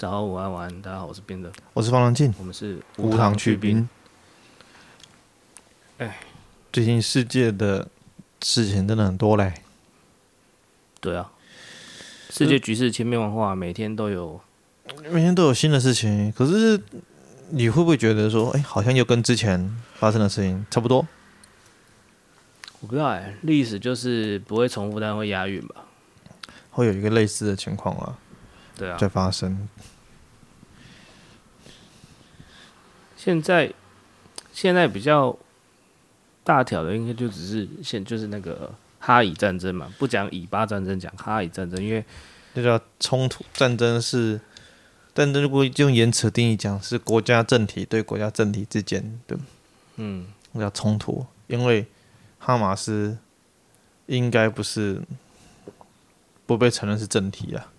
早安、午安、晚安，大家好，我是边的，我是方良进，我们是无糖去冰。哎，最近世界的事情真的很多嘞。对啊，世界局势千变万化，每天都有，每天都有新的事情。可是你会不会觉得说，哎，好像又跟之前发生的事情差不多？我不知道哎，历史就是不会重复，但会押韵吧？会有一个类似的情况啊。对啊，在发生。现在，现在比较大条的，应该就只是现就是那个哈以战争嘛，不讲以巴战争，讲哈以战争，因为这叫冲突。战争是战争，如果用言辞定义讲，是国家政体对国家政体之间的，嗯，叫冲突。因为哈马斯应该不是不被承认是政体啊。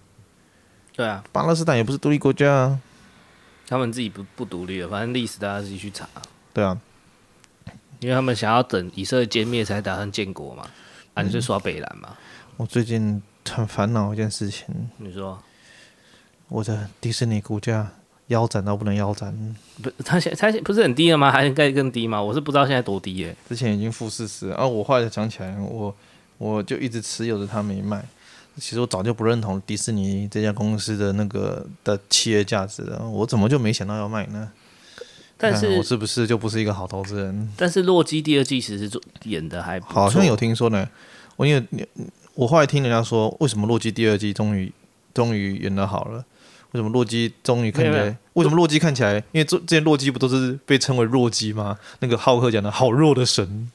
对啊，巴勒斯坦也不是独立国家啊，他们自己不不独立的，反正历史大家自己去查。对啊，因为他们想要等以色列歼灭才打算建国嘛，啊，你就耍北兰嘛。我最近很烦恼一件事情，你说，我的迪士尼股价腰斩到不能腰斩，不，它现它不是很低了吗？还应该更低吗？我是不知道现在多低耶。之前已经负四十，啊，我后来想起来，我我就一直持有着它没卖。其实我早就不认同迪士尼这家公司的那个的企业价值了，我怎么就没想到要卖呢？但是我是不是就不是一个好投资人？但是洛基第二季其实做演的还好像有听说呢。我因为我后来听人家说，为什么洛基第二季终于终于演得好了？为什么洛基终于看起来？为什么洛基看起来？因为这这些洛基不都是被称为弱鸡吗？那个浩克讲的好弱的神，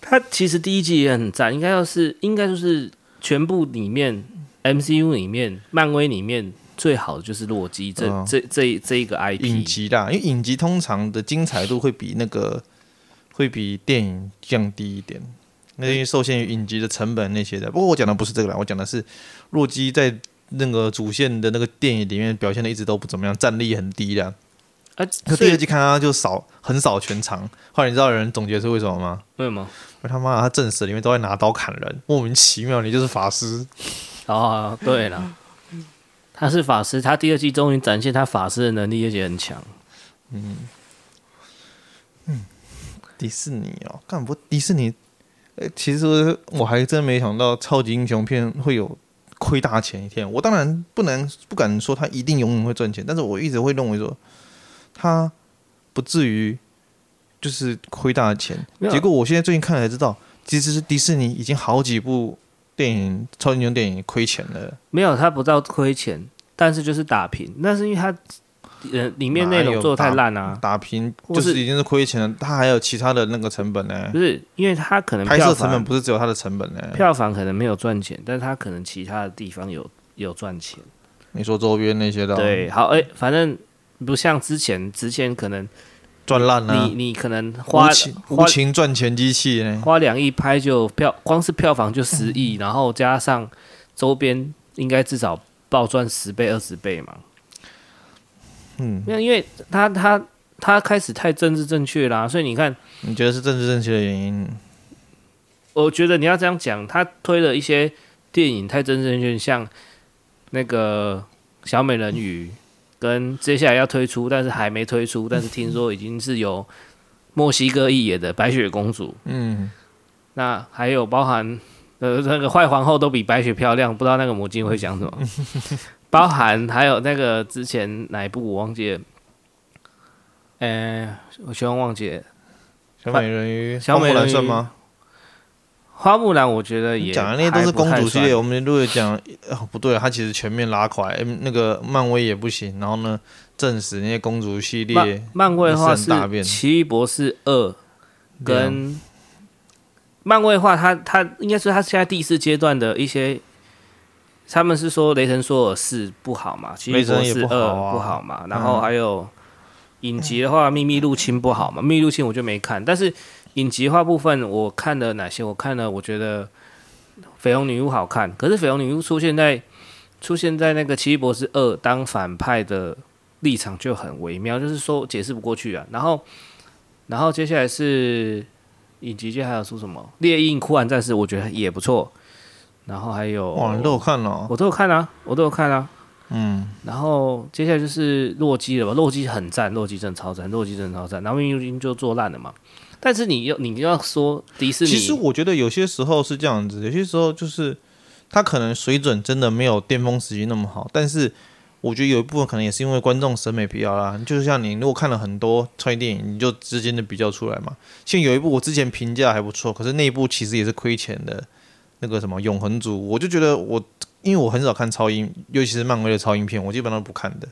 他其实第一季也很赞，应该要是应该就是。全部里面，MCU 里面，漫威里面最好的就是洛基这、嗯、这这这一个 IP 影集啦，因为影集通常的精彩度会比那个会比电影降低一点，那因为受限于影集的成本那些的。不过我讲的不是这个啦，我讲的是洛基在那个主线的那个电影里面表现的一直都不怎么样，战力很低的。啊，第二季看他就扫横扫全场，后来你知道有人总结是为什么吗？为什么？他妈的，他正史里面都在拿刀砍人，莫名其妙，你就是法师。哦，对了，他是法师，他第二季终于展现他法师的能力，而且很强。嗯嗯，迪士尼哦，干不迪士尼？欸，其实我还真没想到超级英雄片会有亏大钱一天。我当然不能不敢说他一定永远会赚钱，但是我一直会认为说。他不至于就是亏大钱，结果我现在最近看才知道，其实是迪士尼已经好几部电影超级英雄电影亏钱了。没有，他不知道亏钱，但是就是打平。那是因为他呃里面内容做的太烂啊，打平就是已经是亏钱了。他还有其他的那个成本呢？不是，因为他可能拍摄成本不是只有他的成本呢？票房可能没有赚钱，但是他可能其他的地方有有赚钱。你说周边那些的？对，好，哎、欸，反正。不像之前，之前可能赚烂了。你你可能花无情赚钱机器呢？花两亿拍就票，光是票房就十亿，然后加上周边，应该至少暴赚十倍、二十倍嘛。嗯，没有，因为他他他开始太政治正确啦，所以你看，你觉得是政治正确的原因？我觉得你要这样讲，他推了一些电影太政治正确，像那个小美人鱼。跟接下来要推出，但是还没推出，但是听说已经是有墨西哥裔演的白雪公主。嗯，那还有包含呃那个坏皇后都比白雪漂亮，不知道那个魔镜会讲什么。包含还有那个之前哪一部我忘记了，呃，我希望忘记了。小美人鱼，小美人鱼吗？花木兰，我觉得也讲的那些都是公主系列。我们如果讲哦，不对了，它其实全面拉垮。那个漫威也不行。然后呢，证实那些公主系列，漫，漫威的话是《奇异博士二》跟漫威的话，它它应该是它现在第四阶段的一些，他们是说雷神索尔四不好嘛，《奇异博士二》不好嘛。然后还有影集的话，《秘密入侵》不好嘛，《秘密入侵》我就没看，但是。影集化部分我看了哪些？我看了，我觉得《绯红女巫》好看。可是《绯红女巫》出现在出现在那个《奇异博士二》当反派的立场就很微妙，就是说解释不过去啊。然后，然后接下来是影集界还有出什么《猎鹰酷寒战士》，我觉得也不错。然后还有哇，你都有看了？我都有看啊，我都有看啊。嗯，然后接下来就是洛基了吧？洛基很赞，洛基真的超赞，洛基真的超赞。然后明明就做烂了嘛。但是你又你要说迪士尼，其实我觉得有些时候是这样子，有些时候就是他可能水准真的没有巅峰时期那么好，但是我觉得有一部分可能也是因为观众审美疲劳啦。就是像你如果看了很多超级电影，你就之间的比较出来嘛。像有一部我之前评价还不错，可是那一部其实也是亏钱的，那个什么《永恒族》，我就觉得我。因为我很少看超英，尤其是漫威的超英片，我基本上不看的。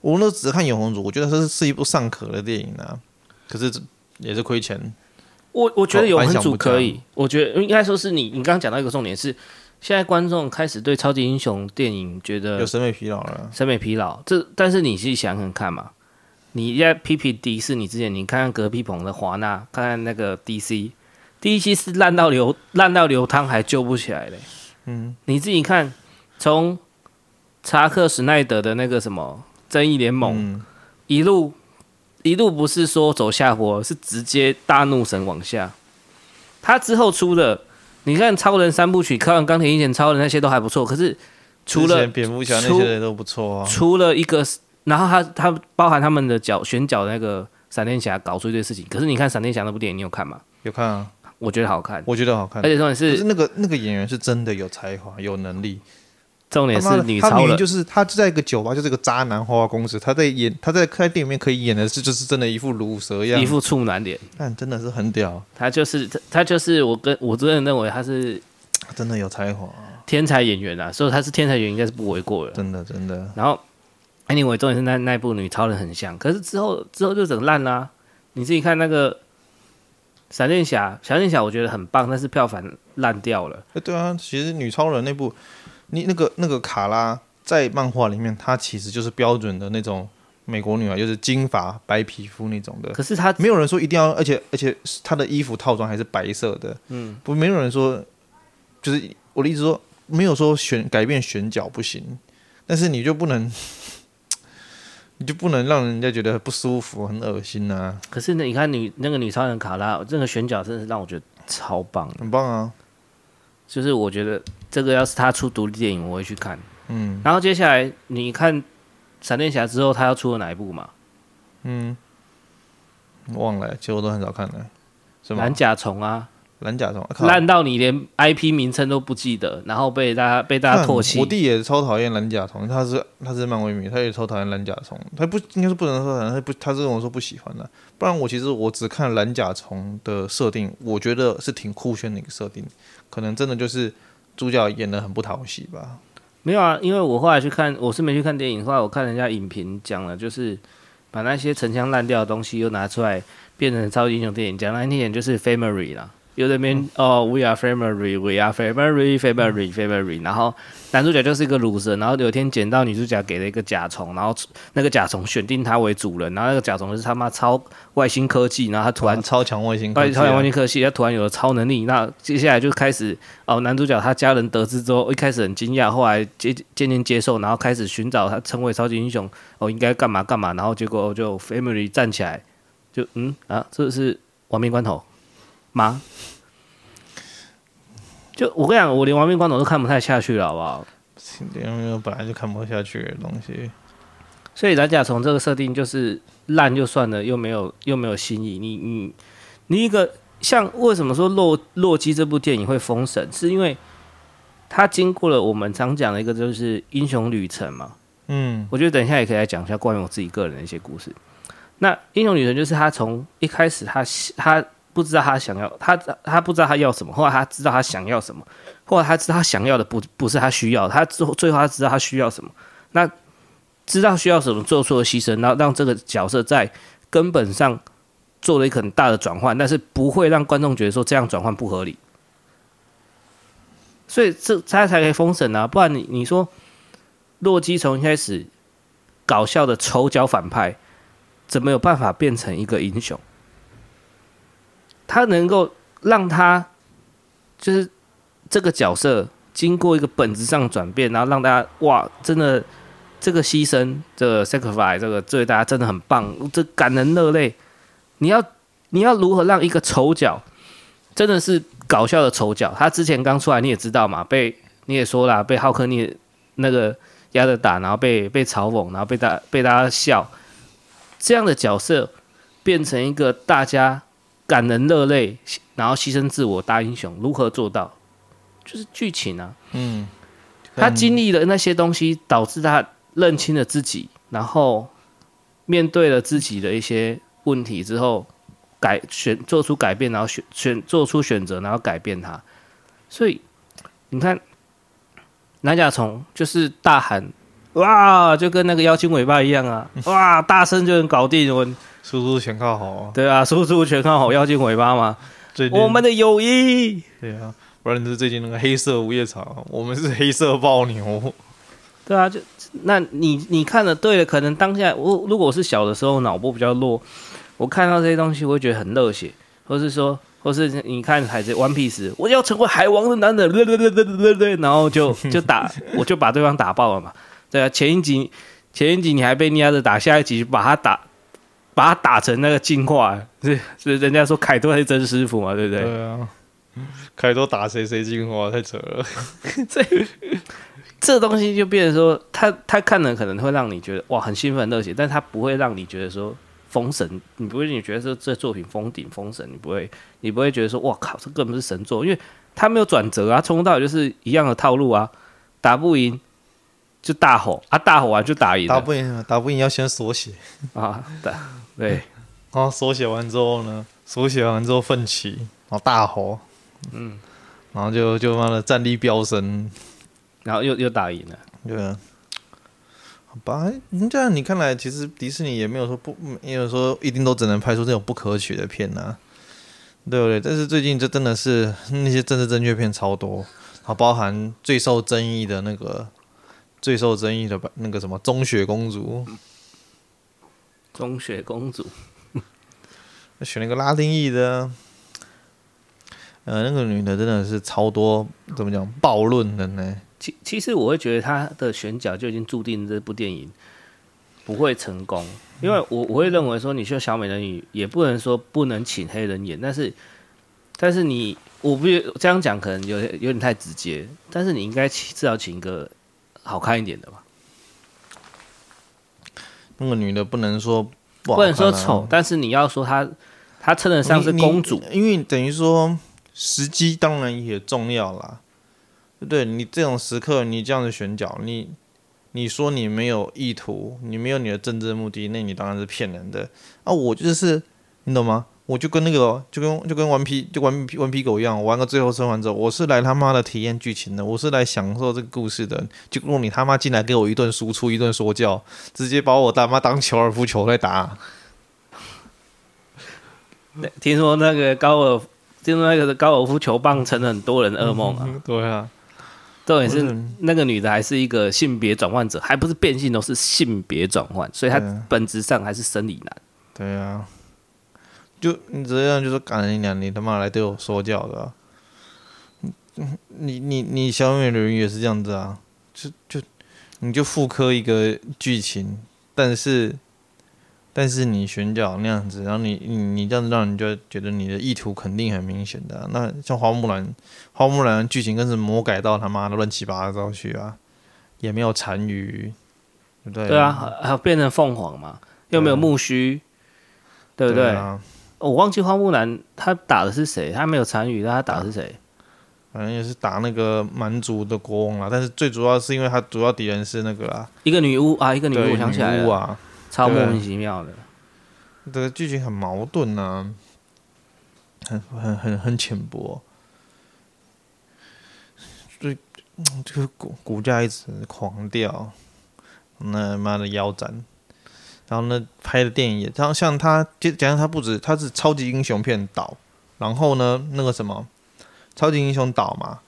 我那只看《永恒族》，我觉得这是是一部尚可的电影啊。可是也是亏钱。我我觉得《有很主》可以，我觉得应该说是你，你刚刚讲到一个重点是，现在观众开始对超级英雄电影觉得有审美疲劳了。审美疲劳，这但是你自己想想看嘛，你在批评迪士尼之前，你看看隔壁棚的华纳，看看那个 DC，DC 是烂到流烂到流汤还救不起来嘞。嗯，你自己看。从查克·史奈德的那个什么《正义联盟》嗯、一路一路不是说走下坡，是直接大怒神往下。他之后出的，你看《超人三部曲》，看完《钢铁英雄》、《超人》那些都还不错。可是除了蝙蝠侠那些人都不错啊，除了一个，然后他他包含他们的角选角的那个闪电侠搞出一堆事情。可是你看闪电侠那部电影，你有看吗？有看啊，我觉得好看，我觉得好看。而且重点是，是那个那个演员是真的有才华、有能力。重点是女超人，就是他就在一个酒吧，就是个渣男花花公子。他在演，他在开电影里面可以演的是，就是真的一副乳蛇一样，一副处男脸。但真的是很屌。他就是他就是我跟我真的认为他是真的有才华，天才演员啊！所以他是天才演员，应该是不为过的。真的真的。然后，anyway，重点是那那部女超人很像，可是之后之后就整烂啦。你自己看那个闪电侠，闪电侠我觉得很棒，但是票房烂掉了。对啊，其实女超人那部。你那个那个卡拉在漫画里面，她其实就是标准的那种美国女孩，就是金发白皮肤那种的。可是她没有人说一定要，而且而且她的衣服套装还是白色的。嗯，不，没有人说，就是我的意思说，没有说选改变选角不行，但是你就不能，你就不能让人家觉得不舒服、很恶心啊。可是呢，你看女那个女超人卡拉，这个选角真的是让我觉得超棒，很棒啊。就是我觉得。这个要是他出独立电影，我会去看。嗯，然后接下来你看闪电侠之后，他要出了哪一部嘛？嗯，忘了，其实我都很少看的。什么？蓝甲虫啊，蓝甲虫烂到你连 IP 名称都不记得，然后被大家被大家唾弃。我弟也超讨厌蓝甲虫，他是他是漫威迷，他也超讨厌蓝甲虫。他不应该是不能说讨厌，他不他是跟我说不喜欢的。不然我其实我只看蓝甲虫的设定，我觉得是挺酷炫的一个设定，可能真的就是。主角演的很不讨喜吧？没有啊，因为我后来去看，我是没去看电影。后来我看人家影评讲了，就是把那些陈腔烂调的东西又拿出来，变成超级英雄电影。讲难听点就是 family 啦。有的边、嗯、哦，We are family，We are family，family，family。然后男主角就是一个鲁蛇，然后有一天捡到女主角给了一个甲虫，然后那个甲虫选定他为主人，然后那个甲虫是他妈超外星科技，然后他突然超强外星科技、啊，超强外星科技，他突然有了超能力。那接下来就开始哦，男主角他家人得知之后，一开始很惊讶，后来接渐渐接受，然后开始寻找他成为超级英雄哦，应该干嘛干嘛，然后结果就 family 站起来，就嗯啊，这是亡命关头吗？就我跟你讲，我连亡命关头都看不太下去了，好不好？因为本来就看不下去的东西，所以蓝甲虫这个设定就是烂就算了，又没有又没有新意。你你你一个像为什么说洛洛基这部电影会封神，是因为它经过了我们常讲的一个就是英雄旅程嘛。嗯，我觉得等一下也可以来讲一下关于我自己个人的一些故事。那英雄旅程就是他从一开始他他。不知道他想要他他不知道他要什么，后来他知道他想要什么，后来他知道他想要的不不是他需要，他最后最后他知道他需要什么，那知道需要什么做出了牺牲，然后让这个角色在根本上做了一个很大的转换，但是不会让观众觉得说这样转换不合理，所以这他才可以封神啊，不然你你说洛基从一开始搞笑的丑角反派，怎么有办法变成一个英雄？他能够让他就是这个角色经过一个本质上转变，然后让大家哇，真的这个牺牲，这个 sacrifice，这个对大家真的很棒，这感人热泪。你要你要如何让一个丑角真的是搞笑的丑角？他之前刚出来你也知道嘛，被你也说了，被浩克你那个压着打，然后被被嘲讽，然后被大被大家笑，这样的角色变成一个大家感人热泪，然后牺牲自我大英雄，如何做到？就是剧情啊，嗯，他经历了那些东西，导致他认清了自己，然后面对了自己的一些问题之后，改选做出改变，然后选选做出选择，然后改变他。所以你看，南甲虫就是大喊哇，就跟那个妖精尾巴一样啊，哇，大声就能搞定我。输出全靠吼，对啊，输出全靠吼，妖精尾巴嘛，我们的友谊。对啊。不然就是最近那个黑色五叶草，我们是黑色暴牛。对啊，就那你你看的对了，可能当下我如果我是小的时候脑波比较弱，我看到这些东西我会觉得很热血，或是说，或是你看海贼 One Piece，我要成为海王的男人，对对对对对对，然后就就打，我就把对方打爆了嘛。对啊，前一集前一集你还被捏着打，下一集把他打把他打成那个进化，是是人家说凯多是真师傅嘛，对不对？对啊。凯多打谁谁进化太扯了，这这东西就变成说，他他看了可能会让你觉得哇很兴奋热血，但他不会让你觉得说封神，你不会你觉得说这作品封顶封神，你不会你不会觉得说哇靠这根本是神作，因为他没有转折啊，从头到尾就是一样的套路啊，打不赢就大吼啊，大吼完就打赢，打不赢打不赢要先缩写啊，对对，然后手写完之后呢，手写完之后奋起，然后大吼。嗯，然后就就妈的战力飙升，然后又又打赢了，对啊，好吧，你这样你看来，其实迪士尼也没有说不，没有说一定都只能拍出这种不可取的片呐、啊，对不对？但是最近这真的是那些政治正确片超多，好，包含最受争议的那个最受争议的那个什么中雪公主，中雪公主，选了一个拉丁裔的。呃，那个女的真的是超多，怎么讲暴论的呢？其其实我会觉得她的选角就已经注定这部电影不会成功，因为我我会认为说，你说小美人鱼也不能说不能请黑人演，但是但是你我不这样讲可能有有点太直接，但是你应该至少请一个好看一点的吧。那个女的不能说不，不能说丑，但是你要说她她称得上是公主，因为等于说。时机当然也重要啦，对，你这种时刻，你这样子选角，你你说你没有意图，你没有你的政治目的，那你当然是骗人的啊！我就是，你懂吗？我就跟那个，就跟就跟顽皮就顽皮顽皮狗一样，玩个最后生还者，我是来他妈的体验剧情的，我是来享受这个故事的。就如果你他妈进来给我一顿输出，一顿说教，直接把我他妈当高尔夫球在打。听说那个高尔。听说那个高尔夫球棒成了很多人噩梦啊、嗯！对啊，重点是那个女的还是一个性别转换者，还不是变性，都是性别转换，所以她本质上还是生理男。对啊，就你这样就是赶人家，你他妈来对我说教的、啊。你你你小美人鱼也是这样子啊，就就你就复刻一个剧情，但是。但是你选角那样子，然后你你你这样子让人就觉得你的意图肯定很明显的、啊。那像花木兰，花木兰剧情更是魔改到他妈的乱七八糟去啊，也没有单于，对不对？对啊，还有变成凤凰嘛，又没有木须，对不对？对啊、我忘记花木兰他打的是谁，他没有参与，但他打的是谁？反正也是打那个蛮族的国王啦。但是最主要是因为他主要敌人是那个啊，一个女巫啊，一个女巫，我想起来了啊。超莫名其妙的，这个剧情很矛盾呐、啊，很很很很浅薄，所以这个股股价一直狂掉，那妈的腰斩，然后呢拍的电影也，然后像他，就讲他不止他是超级英雄片导，然后呢那个什么超级英雄导嘛，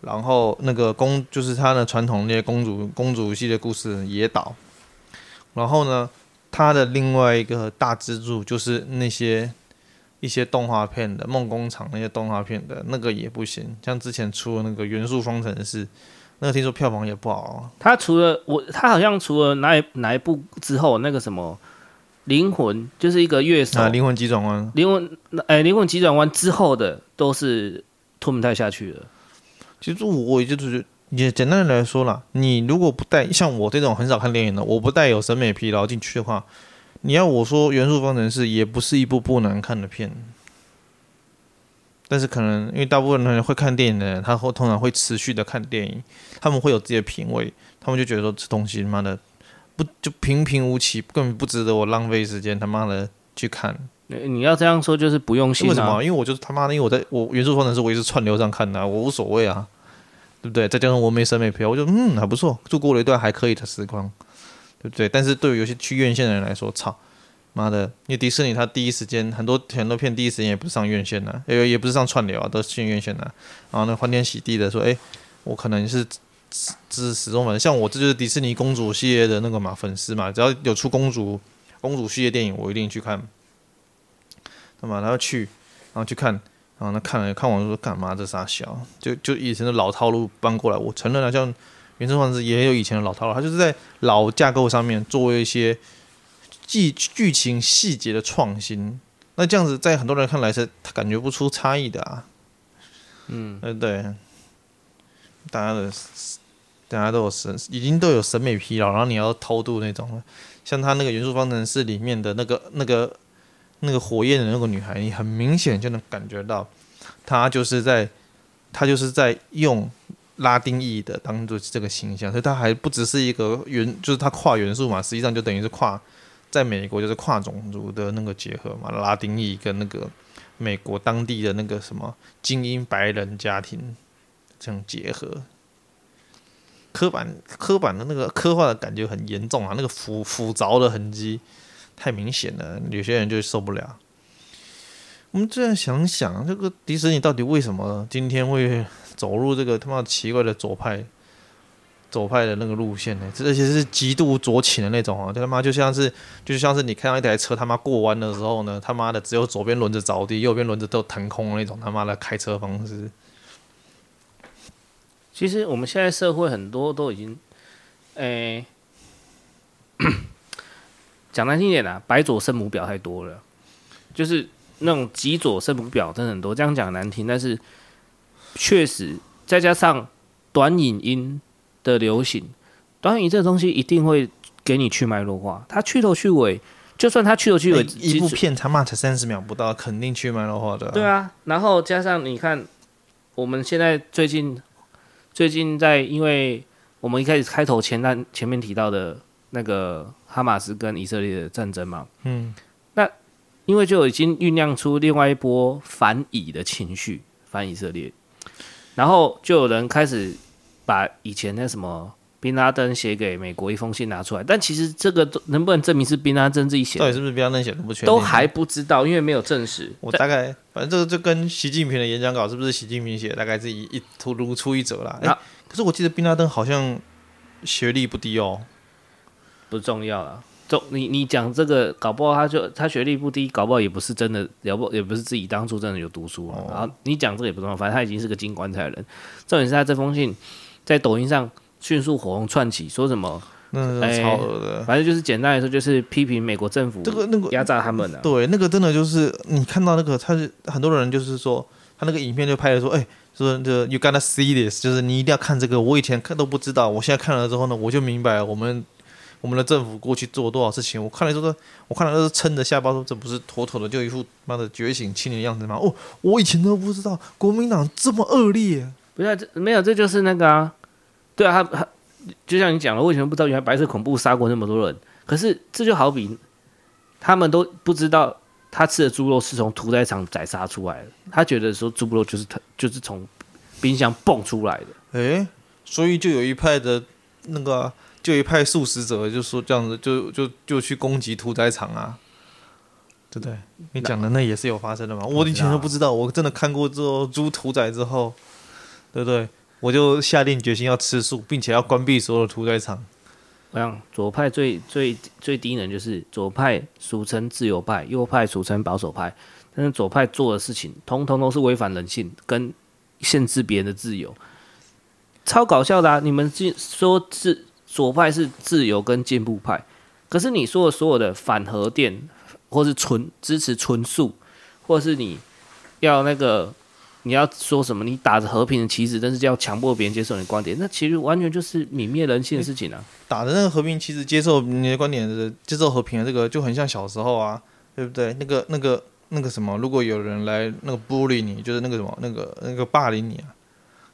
然后那个公就是他的传统那些公主公主系列故事也导，然后呢。他的另外一个大支柱就是那些一些动画片的梦工厂那些动画片的那个也不行，像之前出的那个元素方程式，那个听说票房也不好。他除了我，他好像除了哪一哪一部之后，那个什么灵魂就是一个乐手，灵魂急转弯，灵魂哎，灵魂急转弯之后的都是吞不太下去了。其实我也就是也简单的来说啦，你如果不带像我这种很少看电影的，我不带有审美疲劳进去的话，你要我说《元素方程式》也不是一部不难看的片。但是可能因为大部分人会看电影的人，他会通常会持续的看电影，他们会有自己的品味，他们就觉得说这东西他妈的不就平平无奇，根本不值得我浪费时间他妈的去看。你要这样说就是不用心啊。为什么？因为我就是他妈的，因为我在我元素方程式我也是串流上看的啊，我无所谓啊，对不对？再加上我没审美疲劳，我就嗯还不错，度过了一段还可以的时光，对不对？但是对于有些去院线的人来说，操！妈的！因为迪士尼它第一时间很多很多片第一时间也不是上院线的，也也不是上串流啊，都是进院线的。然后那，欢天喜地的说：“哎，我可能是只是始终粉，像我这就是迪士尼公主系列的那个嘛粉丝嘛，只要有出公主公主系列电影，我一定去看。那么然后去，然后去看，然后呢看了看完说干嘛这傻小，就就以前的老套路搬过来。我承认了，像《原生方式也有以前的老套路，他就是在老架构上面做一些。”剧剧情细节的创新，那这样子在很多人看来是他感觉不出差异的啊。嗯，对对，大家的大家都有审，已经都有审美疲劳，然后你要偷渡那种，像他那个元素方程式里面的那个那个那个火焰的那个女孩，你很明显就能感觉到，她就是在她就是在用拉丁裔的当做这个形象，所以她还不只是一个元，就是她跨元素嘛，实际上就等于是跨。在美国就是跨种族的那个结合嘛，拉丁裔跟那个美国当地的那个什么精英白人家庭这样结合，刻板刻板的那个刻画的感觉很严重啊，那个腐腐糟的痕迹太明显了，有些人就受不了。我们这样想想，这个迪士尼到底为什么今天会走入这个他妈奇怪的左派？左派的那个路线呢，而且是极度左倾的那种啊！就他妈就像是，就像是你看到一台车他妈过弯的时候呢，他妈的只有左边轮子着地，右边轮子都腾空那种他妈的开车方式。其实我们现在社会很多都已经，诶、讲难听点啦，白左圣母婊太多了，就是那种极左圣母婊真的很多。这样讲难听，但是确实再加上短影音。的流行，短影这个东西一定会给你去脉络化。它去头去尾，就算它去头去尾，一部片他妈才三十秒不到，肯定去脉络化的。对啊，然后加上你看，我们现在最近最近在，因为我们一开始开头前段前面提到的那个哈马斯跟以色列的战争嘛，嗯，那因为就已经酝酿出另外一波反以的情绪，反以色列，然后就有人开始。把以前那什么宾拉登写给美国一封信拿出来，但其实这个能不能证明是宾拉登自己写的？到底是不是宾拉登写的不确定，都还不知道，因为没有证实。我大概反正这个就跟习近平的演讲稿是不是习近平写，大概是一一突如出一辙啦。哎、啊欸，可是我记得宾拉登好像学历不低哦，不重要了。重你你讲这个，搞不好他就他学历不低，搞不好也不是真的，了不也不是自己当初真的有读书啊。哦、然后你讲这个也不重要，反正他已经是个金棺材人。重点是他这封信。在抖音上迅速火红窜起，说什么？嗯，超恶的。反正就是简单来说，就是批评美国政府这个那个压榨他们的。对，那个真的就是你看到那个，他是很多人就是说，他那个影片就拍的说，哎，说这 you gotta see this，就是你一定要看这个。我以前看都不知道，我现在看了之后呢，我就明白我们我们的政府过去做了多少事情。我看了之后，我看了都是撑着下巴说，这不是妥妥的就一副妈的觉醒青年的样子吗？哦，我以前都不知道国民党这么恶劣。不是、啊，这没有，这就是那个啊，对啊，他他就像你讲了，为什么不知道原来白色恐怖杀过那么多人？可是这就好比他们都不知道他吃的猪肉是从屠宰场宰杀出来的，他觉得说猪肉就是他就是从冰箱蹦出来的。诶、欸，所以就有一派的那个、啊，就有一派素食者就说这样子，就就就去攻击屠宰场啊，对不对？你讲的那也是有发生的嘛？我以前都不知道，我真的看过之后猪屠宰之后。对不对？我就下定决心要吃素，并且要关闭所有屠宰场。我想左派最最最低能就是左派，俗称自由派；右派俗称保守派。但是左派做的事情，通通都是违反人性，跟限制别人的自由，超搞笑的啊！你们进说是左派是自由跟进步派，可是你说的所有的反核电，或是纯支持纯素，或是你要那个。你要说什么？你打着和平的旗帜，但是就要强迫别人接受你的观点，那其实完全就是泯灭人性的事情啊！打着那个和平旗帜，接受你的观点的，接受和平的这个，就很像小时候啊，对不对？那个、那个、那个什么，如果有人来那个 bully 你，就是那个什么，那个、那个霸凌你啊，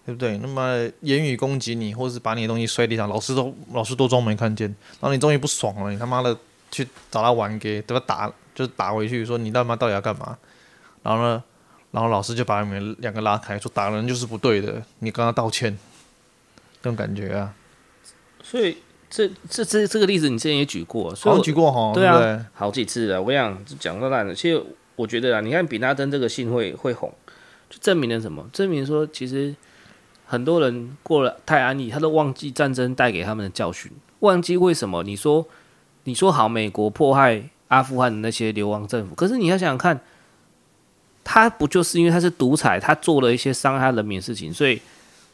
对不对？那么言语攻击你，或者是把你的东西摔地上，老师都老师都装没看见，然后你终于不爽了，你他妈的去找他玩，给对吧？打就是打回去，说你他妈到底要干嘛？然后呢？然后老师就把你们两个拉开，说打人就是不对的，你跟他道歉，那种感觉啊。所以这这这这个例子你之前也举过，好像举过哈，对啊，对对好几次了。我想讲到烂了。其实我觉得啊，你看比纳登这个信会会红，就证明了什么？证明说其实很多人过了太安逸，他都忘记战争带给他们的教训，忘记为什么？你说你说好，美国迫害阿富汗的那些流亡政府，可是你要想想看。他不就是因为他是独裁，他做了一些伤害人民的事情，所以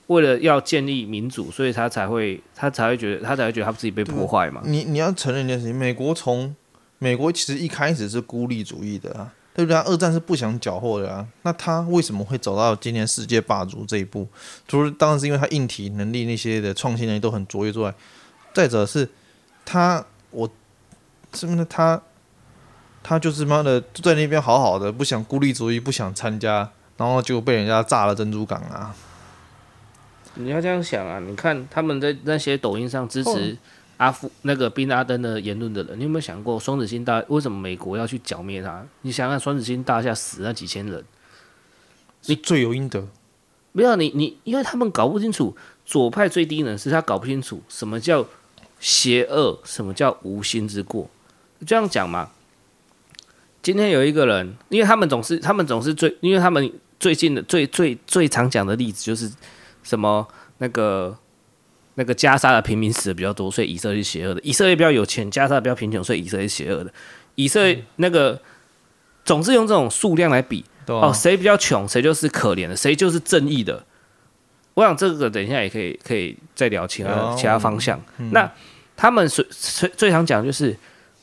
为了要建立民主，所以他才会他才会觉得他才会觉得他自己被破坏嘛。你你要承认一件事情，美国从美国其实一开始是孤立主义的啊，对不对？二战是不想缴获的啊，那他为什么会走到今天世界霸主这一步？除了当然是因为他硬体能力那些的创新能力都很卓越之外，再者是他我是不是他？他就是妈的就在那边好好的，不想孤立主义，不想参加，然后就被人家炸了珍珠港啊！你要这样想啊！你看他们在那些抖音上支持阿富那个宾拉登的言论的人，你有没有想过双子星大为什么美国要去剿灭他？你想想双子星大厦死那几千人，你罪有应得。没有你你，因为他们搞不清楚左派最低能是他搞不清楚什么叫邪恶，什么叫无心之过。这样讲嘛。今天有一个人，因为他们总是，他们总是最，因为他们最近的最最最常讲的例子就是什么那个那个加沙的平民死的比较多，所以以色列邪恶的；以色列比较有钱，加沙比较贫穷，所以以色列邪恶的。以色列那个总是用这种数量来比，哦，谁比较穷，谁就是可怜的，谁就是正义的。我想这个等一下也可以可以再聊其他其他方向。那他们最最最常讲就是。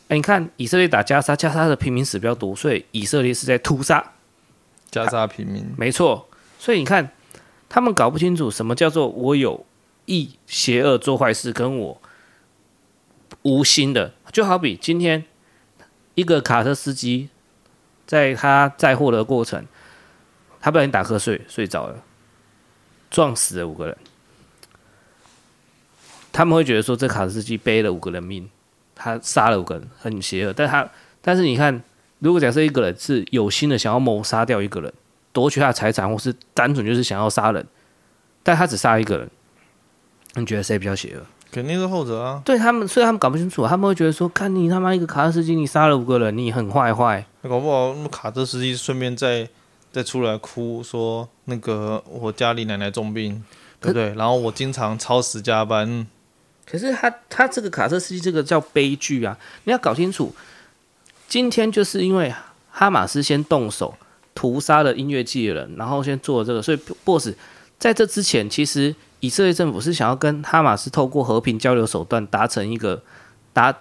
哎，你看以色列打加沙，加沙的平民死比较多，所以以色列是在屠杀加沙平民。没错，所以你看他们搞不清楚什么叫做我有意邪恶做坏事，跟我无心的。就好比今天一个卡车司机在他载货的过程，他不小心打瞌睡睡着了，撞死了五个人。他们会觉得说，这卡车司机背了五个人命。他杀了五个人，很邪恶。但他，但是你看，如果假设一个人是有心的想要谋杀掉一个人，夺取他的财产，或是单纯就是想要杀人，但他只杀一个人，你觉得谁比较邪恶？肯定是后者啊。对他们，所以他们搞不清楚，他们会觉得说，看你他妈一个卡车司机，你杀了五个人，你很坏坏。那搞不好，那卡车司机顺便再再出来哭说，那个我家里奶奶重病，对不对？然后我经常超时加班。可是他他这个卡车司机这个叫悲剧啊！你要搞清楚，今天就是因为哈马斯先动手屠杀了音乐界的人，然后先做了这个，所以 boss 在这之前，其实以色列政府是想要跟哈马斯透过和平交流手段达成一个达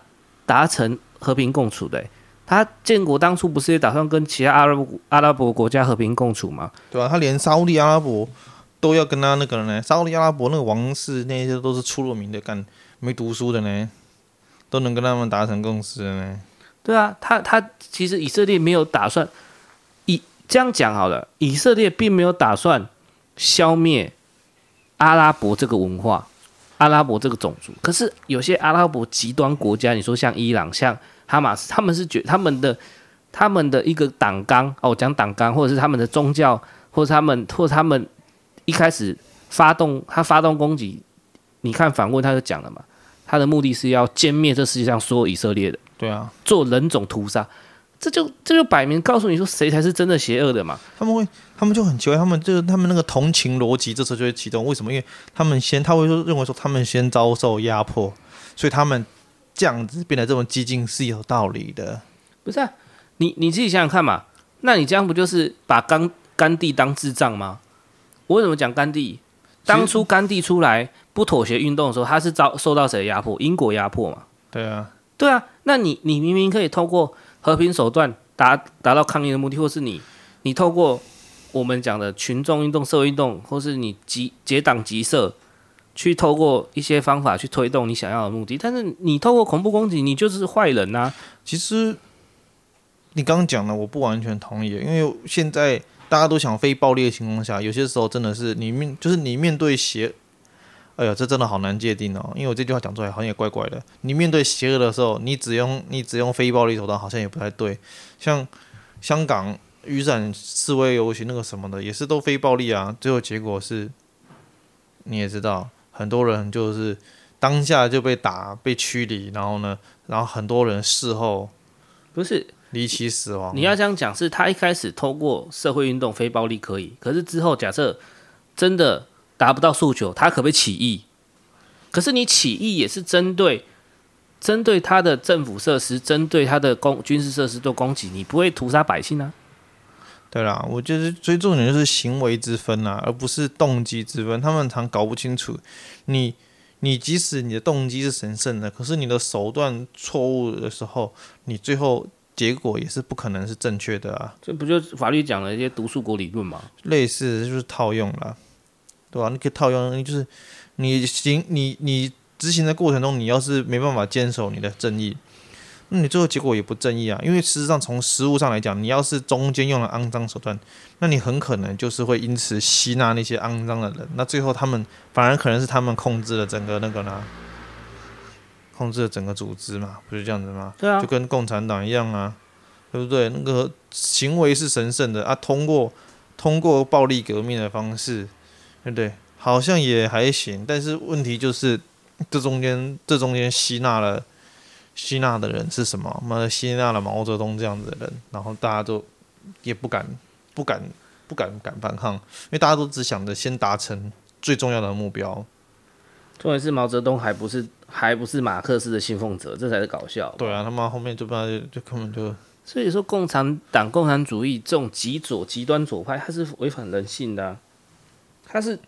达成和平共处的、他建国当初不是也打算跟其他阿拉伯阿拉伯国家和平共处吗？对啊，他连沙乌地阿拉伯。都要跟他那个呢，沙乌地阿拉伯那个王室那些都是出了名的干没读书的呢，都能跟他们达成共识呢。对啊，他他其实以色列没有打算以这样讲好了，以色列并没有打算消灭阿拉伯这个文化、阿拉伯这个种族。可是有些阿拉伯极端国家，你说像伊朗、像哈马斯，他们是觉他们的他们的一个党纲哦，讲党纲，或者是他们的宗教，或者他们或者他们。一开始发动他发动攻击，你看反问他就讲了嘛，他的目的是要歼灭这世界上所有以色列的，对啊，做人种屠杀，这就这就摆明告诉你说谁才是真的邪恶的嘛。他们会，他们就很奇怪，他们就是他们那个同情逻辑这时候就会启动。为什么？因为他们先他会说认为说他们先遭受压迫，所以他们这样子变得这么激进是有道理的。不是啊，你你自己想想看嘛，那你这样不就是把甘甘地当智障吗？我为什么讲甘地？当初甘地出来不妥协运动的时候，他是遭受到谁的压迫？英国压迫嘛？对啊，对啊。那你你明明可以透过和平手段达达到抗议的目的，或是你你透过我们讲的群众运动、社会运动，或是你集结党集社，去透过一些方法去推动你想要的目的。但是你透过恐怖攻击，你就是坏人呐、啊。其实你刚刚讲的，我不完全同意，因为现在大家都想非暴力的情况下，有些时候真的是你面就是你面对邪。哎呀，这真的好难界定哦，因为我这句话讲出来好像也怪怪的。你面对邪恶的时候，你只用你只用非暴力手段，好像也不太对。像香港雨伞示威游行那个什么的，也是都非暴力啊。最后结果是，你也知道，很多人就是当下就被打、被驱离，然后呢，然后很多人事后不是离奇死亡。你要这样讲，是他一开始透过社会运动非暴力可以，可是之后假设真的。达不到诉求，他可不可以起义？可是你起义也是针对针对他的政府设施，针对他的攻军事设施做攻击，你不会屠杀百姓啊？对啦，我觉得最重点就是行为之分啊，而不是动机之分。他们常搞不清楚，你你即使你的动机是神圣的，可是你的手段错误的时候，你最后结果也是不可能是正确的啊。这不就法律讲的一些毒树国理论吗？类似就是套用了。对吧？你可以套用，就是你行你你执行的过程中，你要是没办法坚守你的正义，那你最后结果也不正义啊。因为事实上，从实物上来讲，你要是中间用了肮脏手段，那你很可能就是会因此吸纳那些肮脏的人。那最后他们反而可能是他们控制了整个那个呢，控制了整个组织嘛，不是这样子吗？对啊，就跟共产党一样啊，对不对？那个行为是神圣的啊，通过通过暴力革命的方式。对不对？好像也还行，但是问题就是，这中间这中间吸纳了吸纳的人是什么？妈的，吸纳了毛泽东这样子的人，然后大家都也不敢不敢不敢敢反抗，因为大家都只想着先达成最重要的目标。重点是毛泽东还不是还不是马克思的信奉者，这才是搞笑。对啊，他妈后面就不就就根本就。所以说，共产党、共产主义这种极左、极端左派，它是违反人性的啊。它是，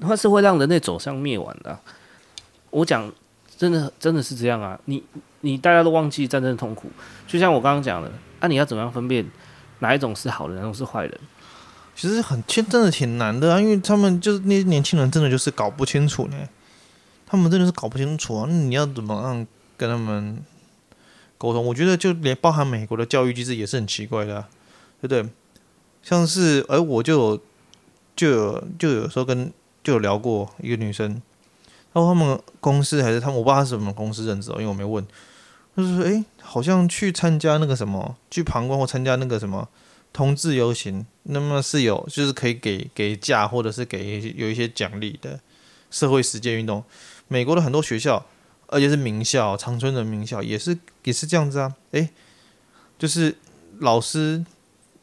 它是会让人类走向灭亡的啊。我讲，真的，真的是这样啊！你，你大家都忘记战争痛苦，就像我刚刚讲的，啊，你要怎么样分辨哪一种是好人，哪种是坏人？其实很，真的挺难的啊，因为他们就是那些年轻人，真的就是搞不清楚呢。他们真的是搞不清楚啊！那你要怎么样跟他们沟通？我觉得就连包含美国的教育机制也是很奇怪的，对不对？像是，而我就有。就有就有时候跟就有聊过一个女生，然后他们公司还是他们，我不知道他是什么公司认识哦，因为我没问。就是说，哎，好像去参加那个什么，去旁观或参加那个什么同志游行，那么是有就是可以给给假或者是给有一些奖励的社会实践运动。美国的很多学校，而且是名校，长春的名校也是也是这样子啊，哎，就是老师。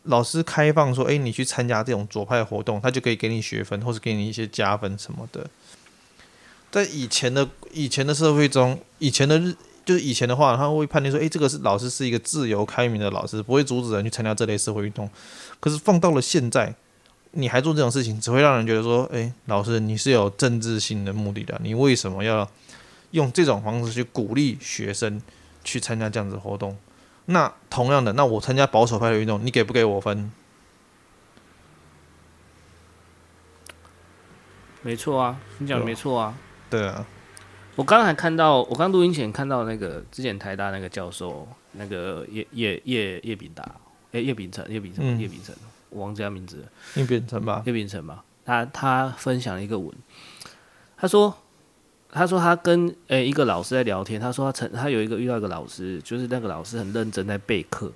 老师开放说：“哎，你去参加这种左派活动，他就可以给你学分，或是给你一些加分什么的。”在以前的以前的社会中，以前的日就是以前的话，他会判定说：“哎，这个是老师是一个自由开明的老师，不会阻止人去参加这类社会运动。”可是放到了现在，你还做这种事情，只会让人觉得说：“哎，老师你是有政治性的目的的，你为什么要用这种方式去鼓励学生去参加这样子的活动？”那同样的，那我参加保守派的运动，你给不给我分？没错啊，你讲的没错啊。对啊，我刚才看到，我刚录音前看到那个之前台大那个教授，那个叶叶叶叶秉达，哎，叶秉成，叶秉成，叶秉成，我忘记他名字了。叶秉成吧，叶秉成吧。他他分享了一个文，他说。他说他跟诶、欸、一个老师在聊天，他说他曾他有一个遇到一个老师，就是那个老师很认真在备课，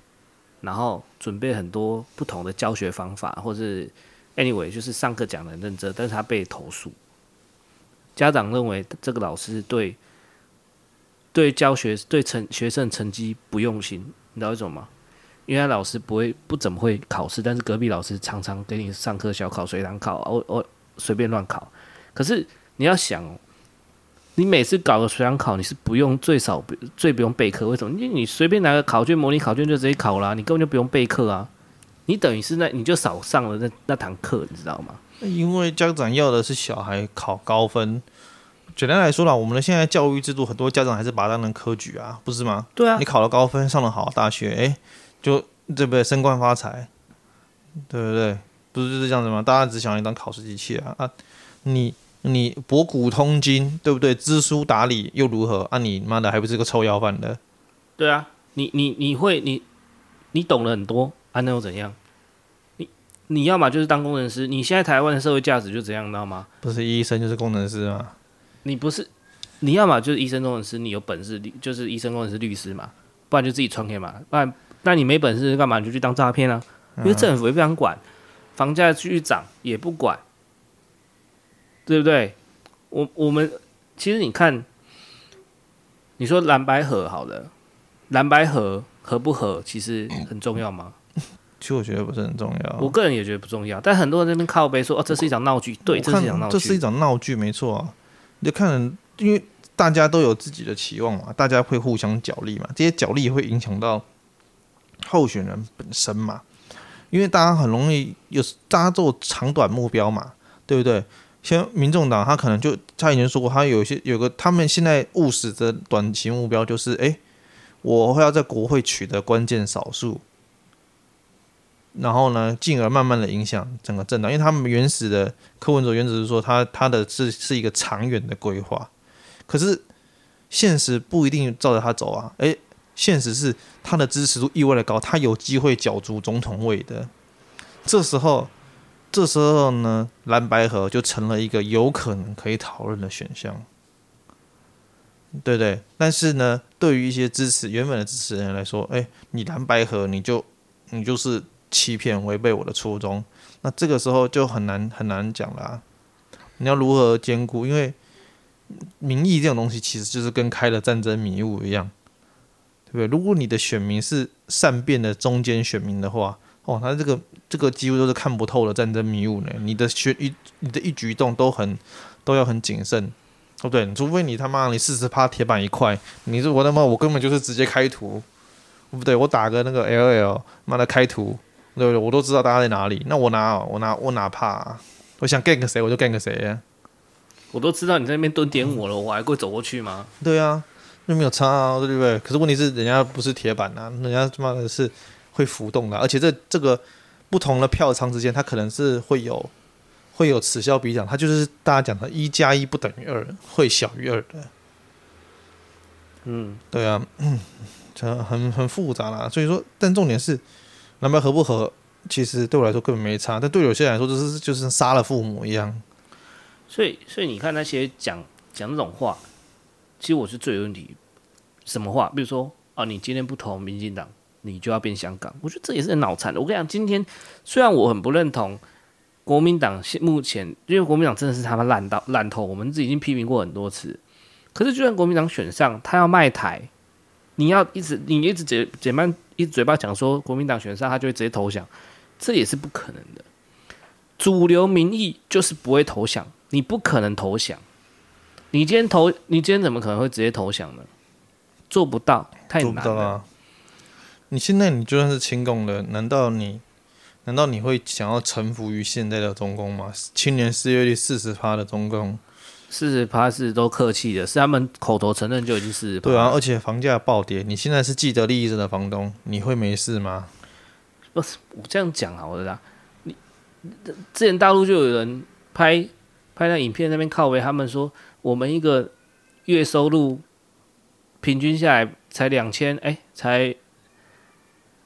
然后准备很多不同的教学方法，或是 anyway 就是上课讲的很认真，但是他被投诉，家长认为这个老师对对教学对成学生成绩不用心，你知道为什么吗？因为他老师不会不怎么会考试，但是隔壁老师常常给你上课小考随堂考，我我随便乱考，可是你要想。你每次搞个随堂考，你是不用最少最不用备课，为什么？因为你随便拿个考卷、模拟考卷就直接考啦，你根本就不用备课啊。你等于是那你就少上了那那堂课，你知道吗？因为家长要的是小孩考高分。简单来说啦，我们的现在教育制度，很多家长还是把它当成科举啊，不是吗？对啊。你考了高分，上了好大学，哎，就对不对？升官发财，对不对？不不是就是这样子吗？大家只想要一张考试机器啊啊！你你博古通今，对不对？知书达理又如何？啊你妈的还不是个臭要饭的？对啊，你你你会你你懂了很多啊，那又怎样？你你要么就是当工程师，你现在台湾的社会价值就这样，知道吗？不是医生就是工程师吗？你不是你要么就是医生工程师，你有本事就是医生工程师律师嘛，不然就自己创业嘛，不然那你没本事干嘛？你就去当诈骗啊？因为政府也不想管，房价继续涨也不管，对不对？我我们其实你看，你说蓝白合好了，蓝白合合不合其实很重要吗？其实我觉得不是很重要，我个人也觉得不重要。但很多人在那边靠背说，哦，这是一场闹剧，对，这是一场闹剧，这是一场闹剧，没错啊。你就看，因为大家都有自己的期望嘛，大家会互相角力嘛，这些角力会影响到候选人本身嘛。因为大家很容易有，大家做长短目标嘛，对不对？像民众党，他可能就他以前说过，他有些有个他们现在务实的短期目标就是，哎，我会要在国会取得关键少数，然后呢，进而慢慢的影响整个政党。因为他们原始的柯文哲原则是说他，他他的是是一个长远的规划，可是现实不一定照着他走啊，哎。现实是他的支持度意外的高，他有机会角逐总统位的。这时候，这时候呢，蓝白合就成了一个有可能可以讨论的选项，对不对？但是呢，对于一些支持原本的支持人来说，哎，你蓝白合你就你就是欺骗，违背我的初衷。那这个时候就很难很难讲了。你要如何兼顾？因为民意这种东西其实就是跟开了战争迷雾一样。对不对？如果你的选民是善变的中间选民的话，哦，他这个这个几乎都是看不透的战争迷雾呢。你的选一你的一举一动都很都要很谨慎，对不对？除非你他妈你四十趴铁板一块，你说我他妈我根本就是直接开图，不对，我打个那个 LL，妈的开图，对不对？我都知道大家在哪里。那我哪我哪我哪怕、啊，我想 gank 谁我就 gank 谁呀？我都知道你在那边蹲点我了，我还会走过去吗？对啊。就没有差啊，对不对？可是问题是，人家不是铁板啊，人家他妈的是会浮动的，而且这这个不同的票仓之间，它可能是会有会有此消彼长，它就是大家讲的“一加一不等于二”，会小于二的。嗯，对啊，嗯，这很很复杂啦。所以说，但重点是蓝白合不合，其实对我来说根本没差，但对有些人来说，就是就是杀了父母一样。所以，所以你看那些讲讲那种话。其实我是最有问题，什么话？比如说啊，你今天不投民进党，你就要变香港。我觉得这也是很脑残的。我跟你讲，今天虽然我很不认同国民党现目前，因为国民党真的是他妈烂到烂透，我们自己已经批评过很多次。可是，就算国民党选上，他要卖台，你要一直你一直嘴嘴巴一直嘴巴讲说国民党选上，他就会直接投降，这也是不可能的。主流民意就是不会投降，你不可能投降。你今天投，你今天怎么可能会直接投降呢？做不到，太难了。做不到啊！你现在你就算是亲共的，难道你难道你会想要臣服于现在的中共吗？青年失业率四十趴的中共，四十趴是都客气的，是他们口头承认就已经四十趴。对啊，而且房价暴跌，你现在是既得利益者的房东，你会没事吗？不是我这样讲好了啦，你之前大陆就有人拍拍那影片，那边靠围，他们说。我们一个月收入平均下来才两千，哎，才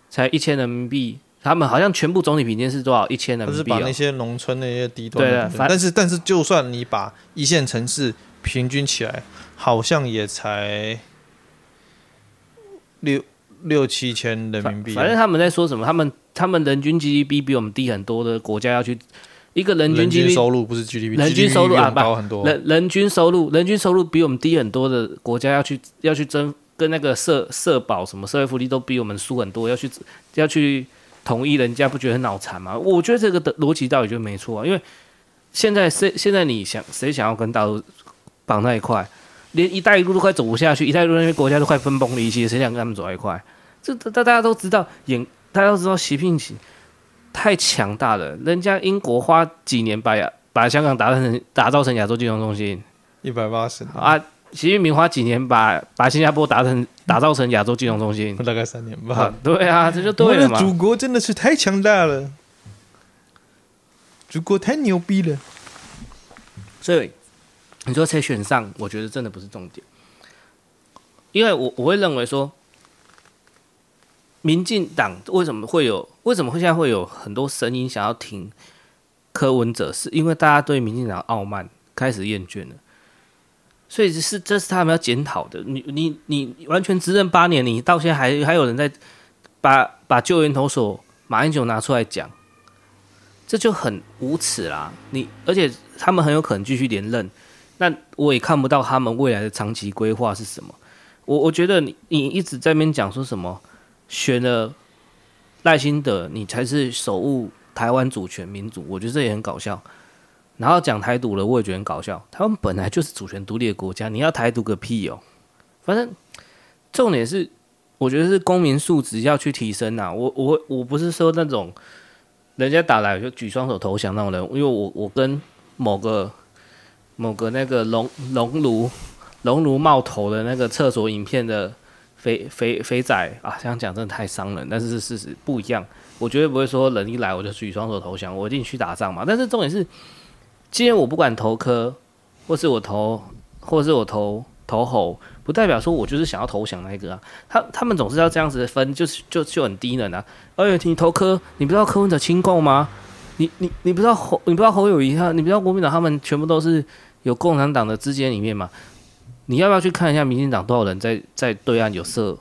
才一千人民币。他们好像全部总体平均是多少？一千人民币。是把那些农村那些低端的，对，但是但是就算你把一线城市平均起来，好像也才六六七千人民币。反正他们在说什么？他们他们人均 GDP 比我们低很多的国家要去。一个人均 GDP 收入不是 GDP，人均收入啊，高很多。人人均收入，人均收入比我们低很多的国家要去要去争，跟那个社社保什么社会福利都比我们输很多，要去要去统一人家，不觉得很脑残吗？我觉得这个的逻辑道理就没错啊，因为现在谁现在你想谁想要跟大陆绑在一块，连一带一路都快走不下去，一带一路那些国家都快分崩离析，谁想跟他们走在一块？这大大家都知道，演大家都知道习近平。太强大了！人家英国花几年把亚把香港打造成打造成亚洲金融中心，一百八十啊！习近平花几年把把新加坡打成打造成亚洲金融中心，大概三年吧。对啊，这就对了嘛！祖国真的是太强大了。祖国太牛逼了。所以你说谁选上，我觉得真的不是重点，因为我我会认为说，民进党为什么会有，为什么会现在会有很多声音想要挺柯文哲，是因为大家对民进党傲慢开始厌倦了。所以是这是他们要检讨的。你你你完全执政八年，你到现在还还有人在把把救援投手马英九拿出来讲，这就很无耻啦。你而且他们很有可能继续连任，那我也看不到他们未来的长期规划是什么。我我觉得你你一直在那边讲说什么选了赖清德，你才是守护台湾主权民主，我觉得这也很搞笑。然后讲台独了，我也觉得很搞笑。台湾本来就是主权独立的国家，你要台独个屁哦！反正重点是，我觉得是公民素质要去提升呐。我我我不是说那种人家打来就举双手投降那种人，因为我我跟某个某个那个龙龙炉龙炉冒头的那个厕所影片的肥肥肥仔啊，这样讲真的太伤人，但是是事实不一样。我绝对不会说人一来我就举双手投降，我一定去打仗嘛。但是重点是。今天我不管投科，或是我投，或是我投投侯，不代表说我就是想要投降那一个啊。他他们总是要这样子分，就是就就很低能啊。哎且，你投科，你不知道科文者亲共吗？你你你不知道侯，你不知道侯友谊他，你不知道国民党他们全部都是有共产党的之间里面嘛？你要不要去看一下民进党多少人在在对岸有设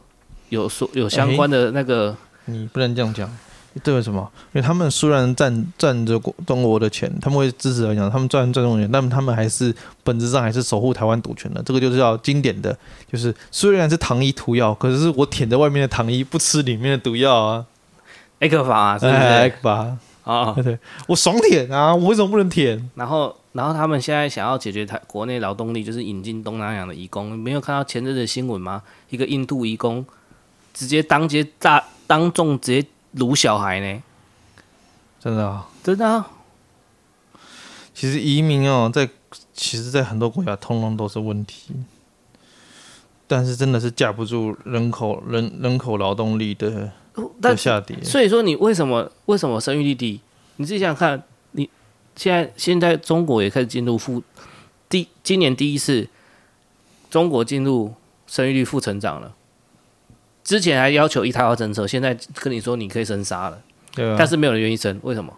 有所有相关的那个？欸、你不能这样讲。对，为什么？因为他们虽然占占着中国的钱，他们会支持来讲，他们赚赚中国钱，但他们还是本质上还是守护台湾主权的。这个就是叫经典的，就是虽然是糖衣毒药，可是我舔着外面的糖衣，不吃里面的毒药啊。艾克法啊，是不是？艾克法啊，对，我爽舔啊，我为什么不能舔？然后，然后他们现在想要解决台国内劳动力，就是引进东南亚的移工。你没有看到前阵的新闻吗？一个印度移工直接当街炸，当众直接。掳小孩呢？真的啊，真的啊。其实移民哦，在其实，在很多国家通通都是问题，但是真的是架不住人口人人口劳动力的的下跌。所以说，你为什么为什么生育率低？你自己想想看，你现在现在中国也开始进入负第今年第一次，中国进入生育率负成长了。之前还要求一胎化政策，现在跟你说你可以生杀了，对啊，但是没有人愿意生，为什么？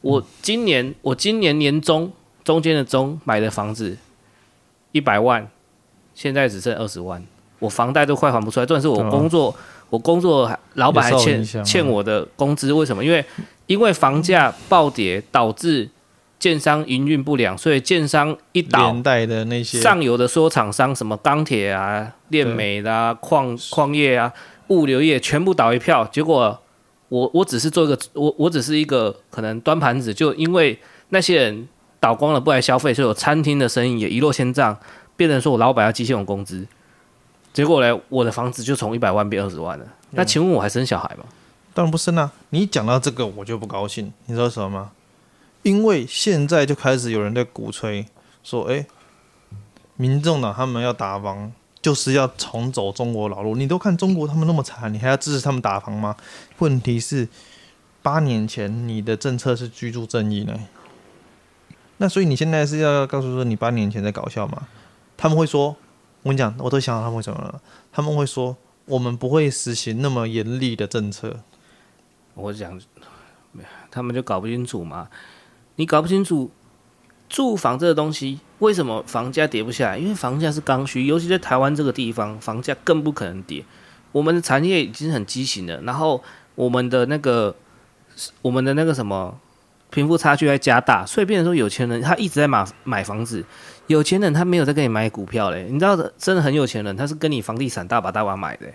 我今年我今年年中中间的中买的房子一百万，现在只剩二十万，我房贷都快还不出来。重点是我工作，啊、我工作老板还欠欠我的工资，为什么？因为因为房价暴跌导致。建商营运不良，所以建商一倒，连带的那些上游的说厂商，什么钢铁啊、炼煤的啊、矿矿业啊、物流业全部倒一票。结果我我只是做一个，我我只是一个可能端盘子，就因为那些人倒光了不来消费，所以我餐厅的生意也一落千丈，变成说我老板要机械我工资。结果呢，我的房子就从一百万变二十万了。那请问我还生小孩吗？当然不生啊！你讲到这个，我就不高兴。你知道什么吗？因为现在就开始有人在鼓吹说，哎，民众党他们要打房，就是要重走中国老路。你都看中国他们那么惨，你还要支持他们打房吗？问题是，八年前你的政策是居住正义呢，那所以你现在是要告诉说你八年前在搞笑吗？他们会说，我跟你讲，我都想到他们为什么了。他们会说，我们不会实行那么严厉的政策。我讲，他们就搞不清楚嘛。你搞不清楚住房这个东西为什么房价跌不下来？因为房价是刚需，尤其在台湾这个地方，房价更不可能跌。我们的产业已经很畸形了，然后我们的那个我们的那个什么贫富差距在加大，所以变成说有钱人他一直在买买房子，有钱人他没有在跟你买股票嘞。你知道，真的很有钱人他是跟你房地产大把大把买的，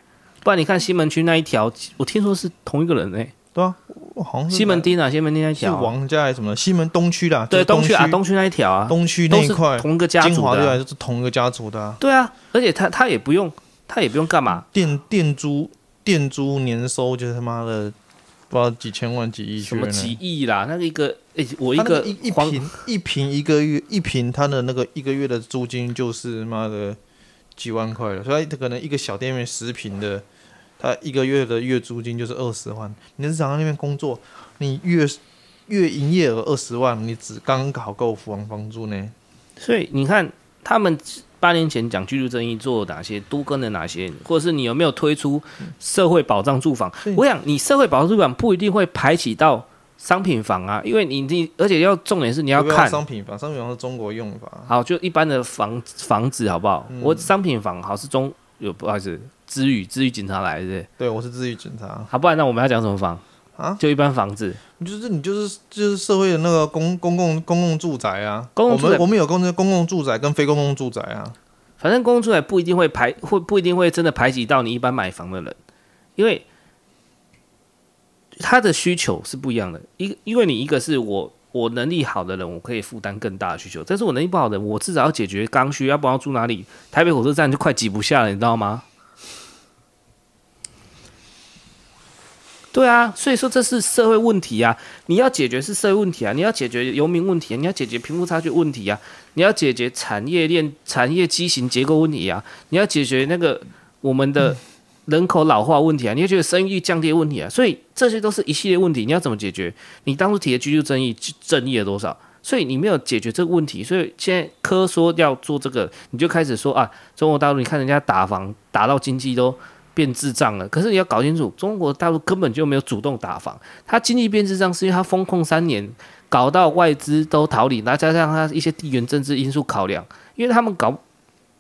不然你看西门区那一条，我听说是同一个人嘞。对啊，好像是西门町啊，西门町那条、啊、是王家还是什么？西门东区的，对，东区啊，东区那一条啊，东区那一块同一个家族的、啊，是同一个家族的、啊。对啊，而且他他也不用，他也不用干嘛？店店租店租年收就是他妈的不知道几千万几亿，什么几亿啦？那个一个哎、欸，我一个一一平一平一个月一平，他的那个一个月的租金就是妈的几万块了，所以他可能一个小店面十平的。他一个月的月租金就是二十万，你日常在那边工作，你月月营业额二十万，你只刚好够付完房租呢。所以你看，他们八年前讲居住正义做哪些，都跟了哪些，或者是你有没有推出社会保障住房？嗯、我想，你社会保障住房不一定会排挤到商品房啊，因为你你而且要重点是你要看要商品房，商品房是中国用法。好，就一般的房房子好不好？嗯、我商品房好是中有不好意思，支语支语警察来是。对，我是支语警察。好，不然那我们要讲什么房？啊，就一般房子，就是你就是就是社会的那个公公共公共住宅啊。公共住宅我们我们有公公共住宅跟非公共住宅啊。反正公共住宅不一定会排，会不一定会真的排挤到你一般买房的人，因为他的需求是不一样的。一因为你一个是我我能力好的人，我可以负担更大的需求，但是我能力不好的人，我至少要解决刚需，要不然要住哪里？台北火车站就快挤不下了，你知道吗？对啊，所以说这是社会问题啊！你要解决是社会问题啊，你要解决游民问题啊，你要解决贫富差距问题啊，你要解决产业链、产业畸形结构问题啊，你要解决那个我们的人口老化问题啊，你要解决生育降低问题啊，所以这些都是一系列问题，你要怎么解决？你当初提的居住正义正义了多少？所以你没有解决这个问题，所以现在科说要做这个，你就开始说啊，中国大陆你看人家打房打到经济都。变智障了，可是你要搞清楚，中国大陆根本就没有主动打房，它经济变智障是因为它封控三年，搞到外资都逃离，再加上它一些地缘政治因素考量，因为他们搞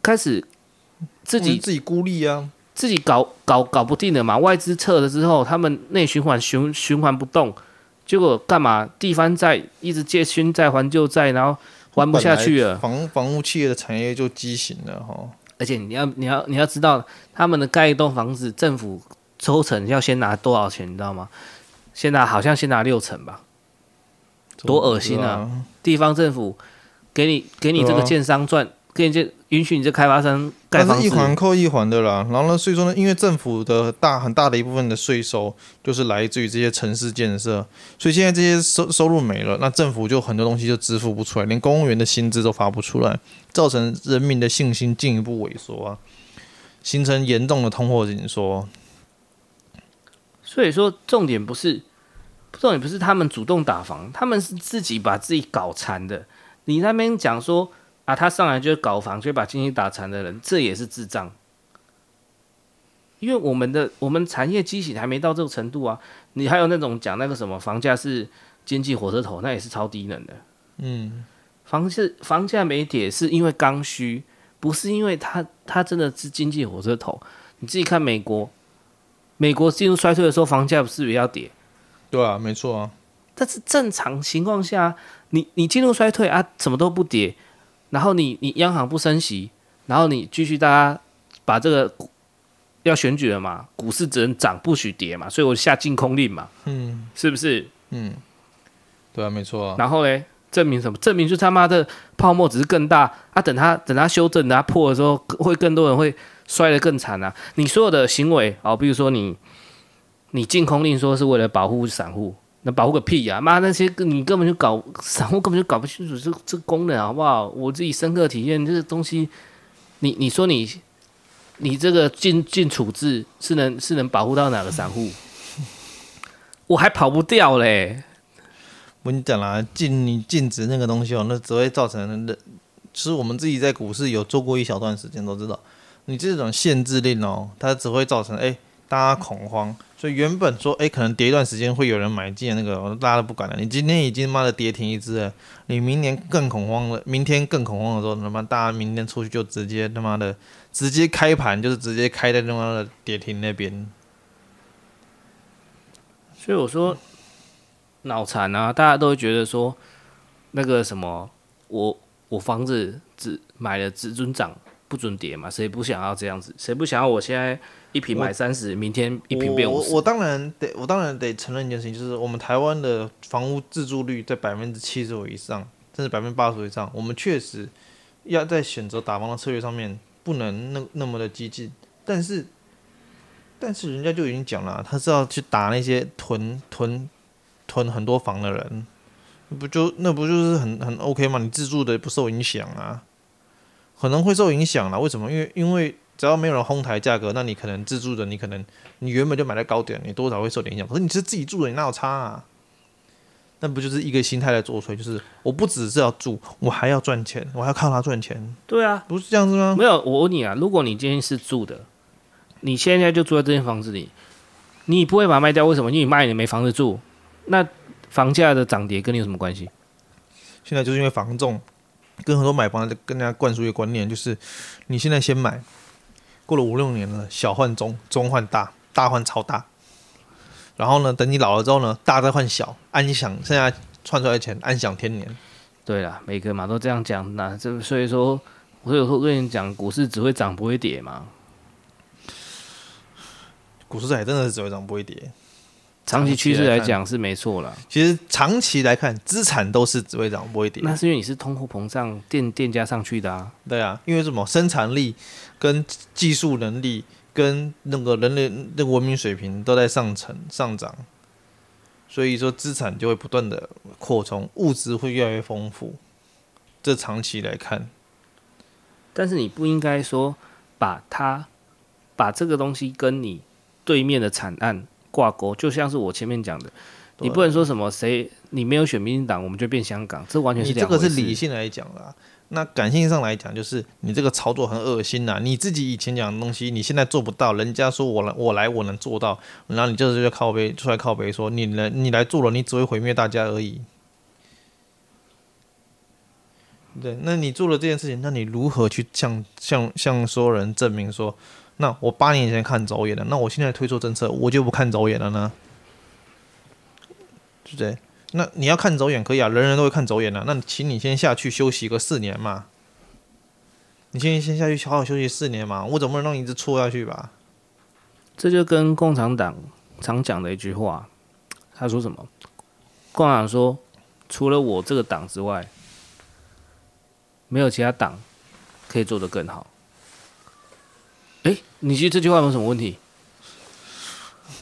开始自己自己孤立啊，自己搞搞搞不定了嘛，外资撤了之后，他们内循环循循环不动，结果干嘛？地方债一直借新债还旧债，然后还不下去了，房房屋企业的产业就畸形了哈。而且你要你要你要知道，他们的盖一栋房子，政府抽成要先拿多少钱，你知道吗？先拿好像先拿六成吧，多恶心啊！地方政府给你给你这个建商赚。间接允许你这开发商盖房子，一环扣一环的啦。然后呢，所以说呢，因为政府的大很大的一部分的税收就是来自于这些城市建设，所以现在这些收收入没了，那政府就很多东西就支付不出来，连公务员的薪资都发不出来，造成人民的信心进一步萎缩啊，形成严重的通货紧缩。所以说，重点不是重点不是他们主动打房，他们是自己把自己搞残的。你那边讲说。啊，他上来就搞房，就把经济打残的人，这也是智障。因为我们的我们产业畸形还没到这个程度啊。你还有那种讲那个什么房价是经济火车头，那也是超低能的。嗯，房是房价没跌，是因为刚需，不是因为它它真的是经济火车头。你自己看美国，美国进入衰退的时候，房价是不是也要跌？对啊，没错啊。但是正常情况下，你你进入衰退啊，什么都不跌。然后你你央行不升息，然后你继续大家把这个要选举了嘛，股市只能涨不许跌嘛，所以我下禁空令嘛，嗯，是不是？嗯，对啊，没错啊。然后嘞，证明什么？证明就他妈的泡沫只是更大啊！等他等他修正，等它破的时候，会更多人会摔得更惨啊！你所有的行为哦，比如说你你禁空令说是为了保护散户。那保护个屁呀、啊！妈，那些你根本就搞 散户根本就搞不清楚这这功能好不好？我自己深刻体验这个东西，你你说你你这个禁禁处置是能是能保护到哪个散户？我还跑不掉嘞！我跟你讲啦，禁你禁止那个东西哦，那只会造成的。其实我们自己在股市有做过一小段时间，都知道，你这种限制令哦，它只会造成哎。大家恐慌，所以原本说，哎，可能跌一段时间会有人买进那个，大家都不管了。你今天已经妈的跌停一只了，你明年更恐慌了，明天更恐慌的时候，他妈大家明天出去就直接他妈的直接开盘，就是直接开在他妈的跌停那边。所以我说脑残啊，大家都会觉得说那个什么，我我房子只买了只准涨不准跌嘛，谁不想要这样子？谁不想要我现在？一瓶买三十，明天一瓶变五十。我我当然得，我当然得承认一件事情，就是我们台湾的房屋自住率在百分之七十五以上，甚至百分之八十以上。我们确实要在选择打房的策略上面不能那那么的激进，但是但是人家就已经讲了，他是要去打那些囤囤囤很多房的人，不就那不就是很很 OK 吗？你自住的不受影响啊，可能会受影响了。为什么？因为因为。只要没有人哄抬价格，那你可能自住的，你可能你原本就买在高点，你多少会受点影响。可是你是自己住的，你哪有差啊？那不就是一个心态在作祟？就是我不只是要住，我还要赚钱，我还要靠它赚钱。对啊，不是这样子吗？没有，我问你啊，如果你今天是住的，你现在就住在这间房子里，你不会把它卖掉，为什么？因为你卖你没房子住，那房价的涨跌跟你有什么关系？现在就是因为房仲跟很多买房的跟大家灌输一个观念，就是你现在先买，过了五六年了，小换中，中换大，大换超大。然后呢，等你老了之后呢，大再换小，安享剩下赚出来的钱，安享天年。对啦，每个嘛都这样讲，那这所以说，我有时候跟你讲，股市只会涨不会跌嘛。股市还真的是只会涨不会跌，长期趋势来讲是没错啦。其实长期来看，资产都是只会涨不会跌。那是因为你是通货膨胀垫垫加上去的啊。对啊，因为什么？生产力跟技术能力。跟那个人类的文明水平都在上层上涨，所以说资产就会不断的扩充，物质会越来越丰富。这长期来看，但是你不应该说把它把这个东西跟你对面的惨案挂钩，就像是我前面讲的，你不能说什么谁你没有选民进党，我们就变香港，这完全是两。这个是理性来讲啦。那感性上来讲，就是你这个操作很恶心呐、啊！你自己以前讲的东西，你现在做不到，人家说我来，我来，我能做到，然后你就是就靠背出来靠背说，你来，你来做了，你只会毁灭大家而已。对，那你做了这件事情，那你如何去向向向所有人证明说，那我八年前看走眼了，那我现在推出政策，我就不看走眼了呢？对不对？那你要看走眼可以啊，人人都会看走眼啊。那请你先下去休息个四年嘛。你先先下去好好休息四年嘛。我总不能让你一直错下去吧？这就跟共产党常讲的一句话，他说什么？共产党说，除了我这个党之外，没有其他党可以做得更好。诶，你觉得这句话有什么问题？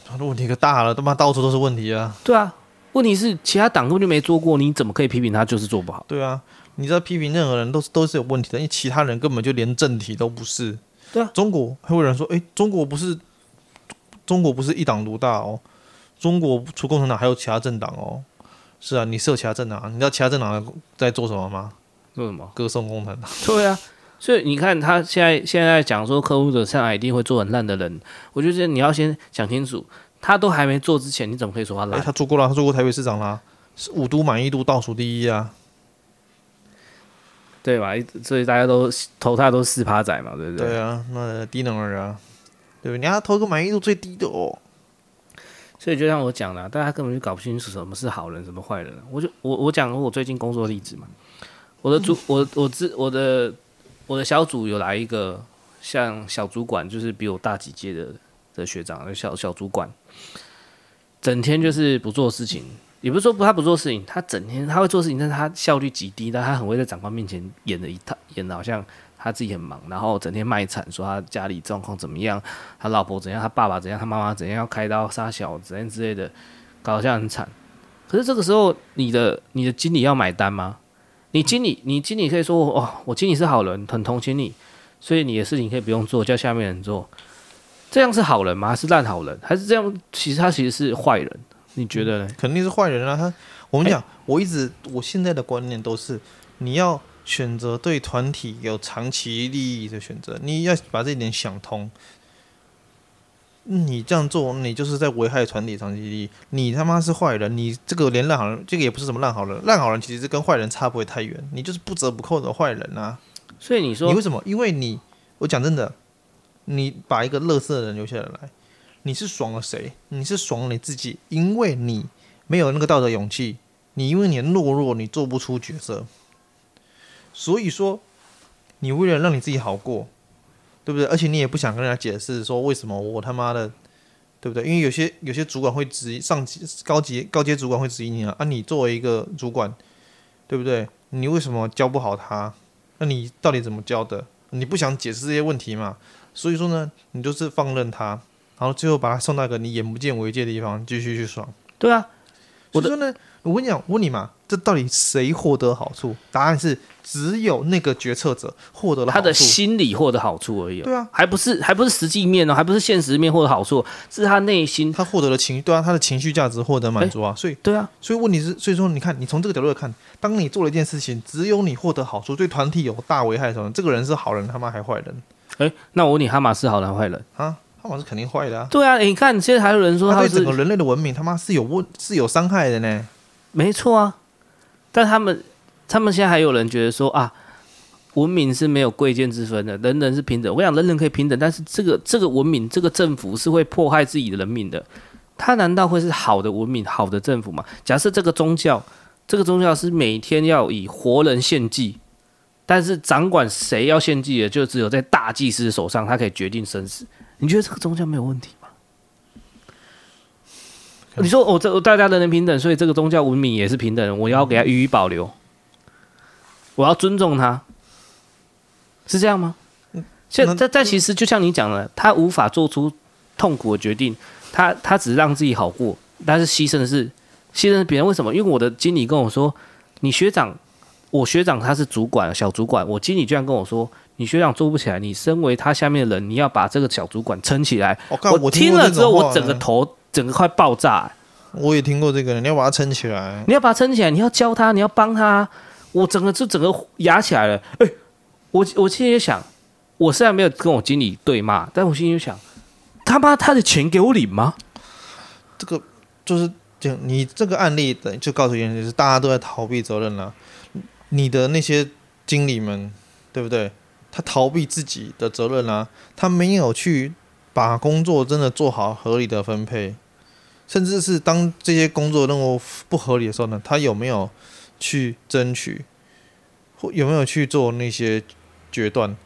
他的问题可大了，他妈到处都是问题啊。对啊。问题是其他党根本就没做过，你怎么可以批评他就是做不好？对啊，你知道批评任何人都是都是有问题的，因为其他人根本就连正题都不是。对啊，中国还有人说，哎，中国不是中国不是一党独大哦，中国除共产党还有其他政党哦。是啊，你是有其他政党，你知道其他政党在做什么吗？做什么？歌颂共产党。对啊，所以你看他现在现在讲说客户的上来一定会做很烂的人，我觉得你要先讲清楚。他都还没做之前，你怎么可以说他烂？欸，他做过了，他做过台北市长啦，是五都满意度倒数第一啊，对吧？所以大家都投他都四趴仔嘛，对不对？对啊，那低能儿啊，对不对？你要投个满意度最低的哦。所以就像我讲的，大家根本就搞不清楚什么是好人，什么坏人。我就我我讲我最近工作的例子嘛，我的主我我自我的我的小组有来一个像小主管，就是比我大几届的。的学长，小小主管，整天就是不做事情，也不是说不他不做事情，他整天他会做事情，但是他效率极低，但他很会在长官面前演的一套，演的好像他自己很忙，然后整天卖惨，说他家里状况怎么样，他老婆怎样，他爸爸怎样，他妈妈怎样，要开刀杀小怎样之类的，搞得像很惨。可是这个时候，你的你的经理要买单吗？你经理，你经理可以说，哦，我经理是好人，很同情你，所以你的事情可以不用做，叫下面人做。这样是好人吗？还是烂好人？还是这样？其实他其实是坏人，你觉得呢？肯定是坏人啊！他，我跟你讲，我一直我现在的观念都是，你要选择对团体有长期利益的选择，你要把这一点想通。你这样做，你就是在危害团体长期利益。你他妈是坏人，你这个连烂好人，这个也不是什么烂好人，烂好人其实跟坏人差不会太远，你就是不折不扣的坏人啊！所以你说，你为什么？因为你，我讲真的。你把一个乐色的人留下来，你是爽了谁？你是爽了你自己，因为你没有那个道德勇气，你因为你懦弱，你做不出角色。所以说，你为了让你自己好过，对不对？而且你也不想跟人家解释说为什么我他妈的，对不对？因为有些有些主管会质疑，上级高级高阶主管会质疑你啊，啊，你作为一个主管，对不对？你为什么教不好他？那你到底怎么教的？你不想解释这些问题嘛？所以说呢，你就是放任他，然后最后把他送到一个你眼不见为净的地方，继续去爽。对啊，我说呢，我跟你讲，我问你嘛，这到底谁获得好处？答案是只有那个决策者获得了好处，他的心理获得好处而已。对啊，还不是还不是实际面哦，还不是现实面获得好处，是他内心他获得了情，对啊，他的情绪价值获得满足啊。所以对啊，所以问题是，所以说你看，你从这个角度来看，当你做了一件事情，只有你获得好处，对团体有大危害的时候，这个人是好人，他妈还坏人？哎，那我问你，哈马斯好人坏人啊？哈马斯肯定坏的啊。对啊，你看现在还有人说他，他对整个人类的文明他妈是有问是有伤害的呢。没错啊，但他们他们现在还有人觉得说啊，文明是没有贵贱之分的，人人是平等。我想人人可以平等，但是这个这个文明这个政府是会迫害自己的人民的。他难道会是好的文明、好的政府吗？假设这个宗教，这个宗教是每天要以活人献祭。但是掌管谁要献祭的，就只有在大祭司手上，他可以决定生死。你觉得这个宗教没有问题吗？你说我这大家人人平等，所以这个宗教文明也是平等，我要给他予以保留，我要尊重他，是这样吗？现在但其实就像你讲的，他无法做出痛苦的决定，他他只是让自己好过，但是牺牲的是牺牲别人。为什么？因为我的经理跟我说，你学长。我学长他是主管，小主管。我经理居然跟我说：“你学长做不起来，你身为他下面的人，你要把这个小主管撑起来。哦”我听了之后，我整个头整个快爆炸、欸。我也听过这个，你要把他撑起来，你要把他撑起来，你要教他，你要帮他。我整个就整个压起来了。哎、我我心里就想，我虽然没有跟我经理对骂，但我心里就想，他妈他的钱给我领吗？这个就是就你这个案例的，就告诉人就是大家都在逃避责任了。你的那些经理们，对不对？他逃避自己的责任啊，他没有去把工作真的做好，合理的分配，甚至是当这些工作任务不合理的时候呢，他有没有去争取，或有没有去做那些决断，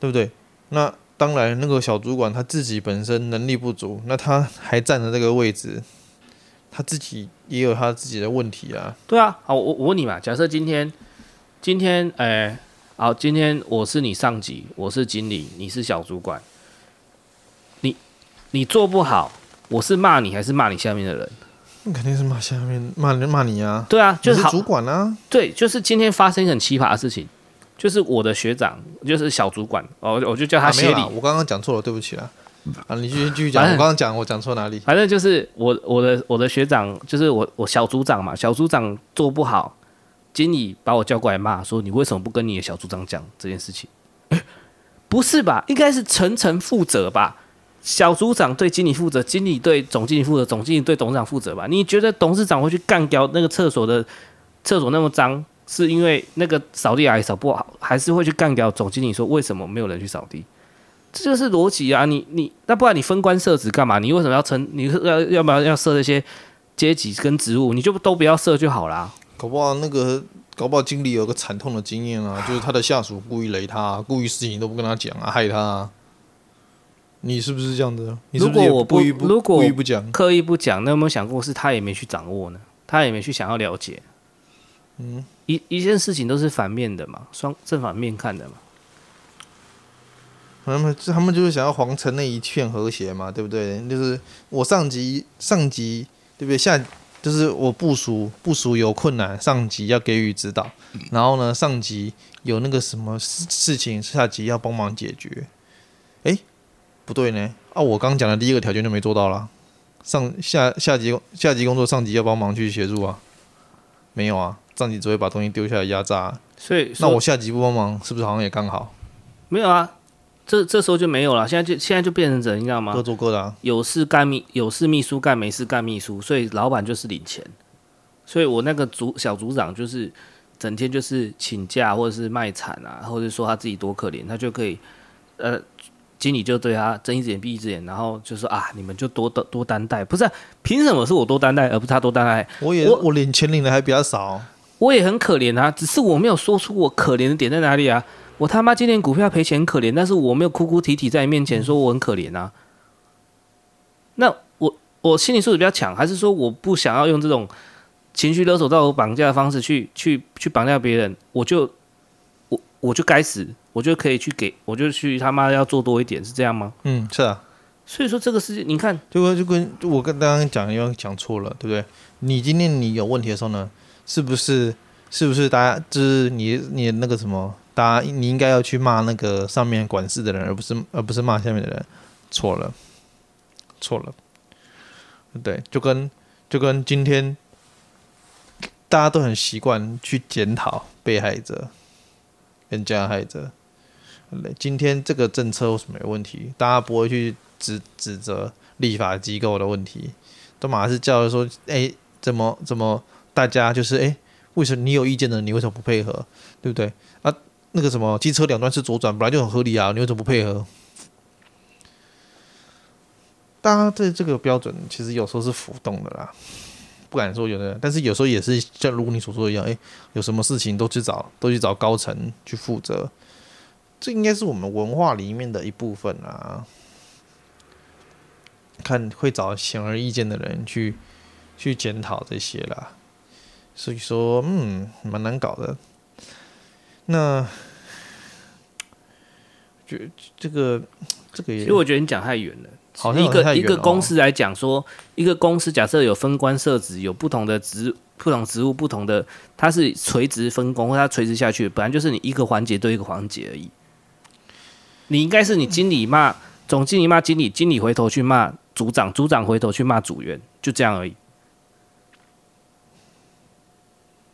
对不对？那当然，那个小主管他自己本身能力不足，那他还站着这个位置。他自己也有他自己的问题啊。对啊，好，我我问你嘛，假设今天，今天，哎、好，今天我是你上级，我是经理，你是小主管，你你做不好，我是骂你还是骂你下面的人？那肯定是骂下面，骂人骂你啊。对啊，就是，是主管啊。对，就是今天发生一个很奇葩的事情，就是我的学长，就是小主管，哦，我就叫他协理。啊、我刚刚讲错了，对不起啊。啊，你继续继续讲。我刚刚讲，我讲错哪里？反正就是我我的我的学长，就是我我小组长嘛。小组长做不好，经理把我叫过来骂，说你为什么不跟你的小组长讲这件事情？不是吧？应该是层层负责吧？小组长对经理负责，经理对总经理负责，总经理对董事长负责吧？你觉得董事长会去干掉那个厕所的厕所那么脏，是因为那个扫地阿姨扫不好，还是会去干掉总经理说为什么没有人去扫地？这就是逻辑啊！你你那不然你分官设职干嘛？你为什么要成？你要要不要要设这些阶级跟职务？你就都不要设就好啦。搞不好那个搞不好经理有个惨痛的经验啊，就是他的下属故意雷他，故意事情都不跟他讲啊，害他，你是不是这样子？如果我不如果故意不讲，刻意不讲，那有没有想过是他也没去掌握呢？他也没去想要了解。嗯，一一件事情都是反面的嘛，双正反面看的嘛。他们他们就是想要皇城那一片和谐嘛，对不对？就是我上级上级对不对？下就是我部署部署有困难，上级要给予指导。然后呢，上级有那个什么事事情，下级要帮忙解决。哎，不对呢啊！我刚讲的第一个条件就没做到了。上下下级下级工作，上级要帮忙去协助啊？没有啊，上级只会把东西丢下来压榨。所以那我下级不帮忙，是不是好像也刚好？没有啊。这这时候就没有了，现在就现在就变成怎样，吗？各做各的啊，有事干秘，有事秘书干，没事干秘书，所以老板就是领钱。所以我那个组小组长就是整天就是请假或者是卖惨啊，或者说他自己多可怜，他就可以呃，经理就对他睁一只眼闭一只眼，然后就说啊，你们就多多多担待，不是啊，凭什么是我多担待，而不是他多担待？我也我，我领钱领的还比较少，我也很可怜啊，只是我没有说出我可怜的点在哪里啊。我他妈今年股票赔钱可怜，但是我没有哭哭啼啼在你面前说我很可怜啊。那我我心理素质比较强，还是说我不想要用这种情绪勒索、到我绑架的方式去去去绑架别人？我就我我就该死，我就可以去给，我就去他妈要做多一点，是这样吗？嗯，是啊。所以说这个事情，你看，就跟就跟我跟刚刚讲，因为讲错了，对不对？你今天你有问题的时候呢，是不是是不是大家就是你你那个什么，大家你应该要去骂那个上面管事的人，而不是而不是骂下面的人，错了，错了，对，就跟就跟今天大家都很习惯去检讨被害者跟加害者，今天这个政策为什么有问题？大家不会去指指责立法机构的问题，都马上是叫说，哎。怎么怎么？大家就是哎，为什么你有意见的，你为什么不配合？对不对？啊，那个什么机车两端是左转，本来就很合理啊，你为什么不配合？大家对这个标准其实有时候是浮动的啦，不敢说有的，但是有时候也是像如你所说一样，哎，有什么事情都去找都去找高层去负责，这应该是我们文化里面的一部分啊。看会找显而易见的人去。去检讨这些啦，所以说，嗯，蛮难搞的。那，觉这个这个也，其实我觉得你讲太远了。好像一个一个公司来讲说，一个公司假设有分官设职，有不同的职不同职务不同的，它是垂直分工，或它垂直下去，本来就是你一个环节对一个环节而已。你应该是你经理骂总经理骂经理，经理回头去骂组长，组长回头去骂组员，就这样而已。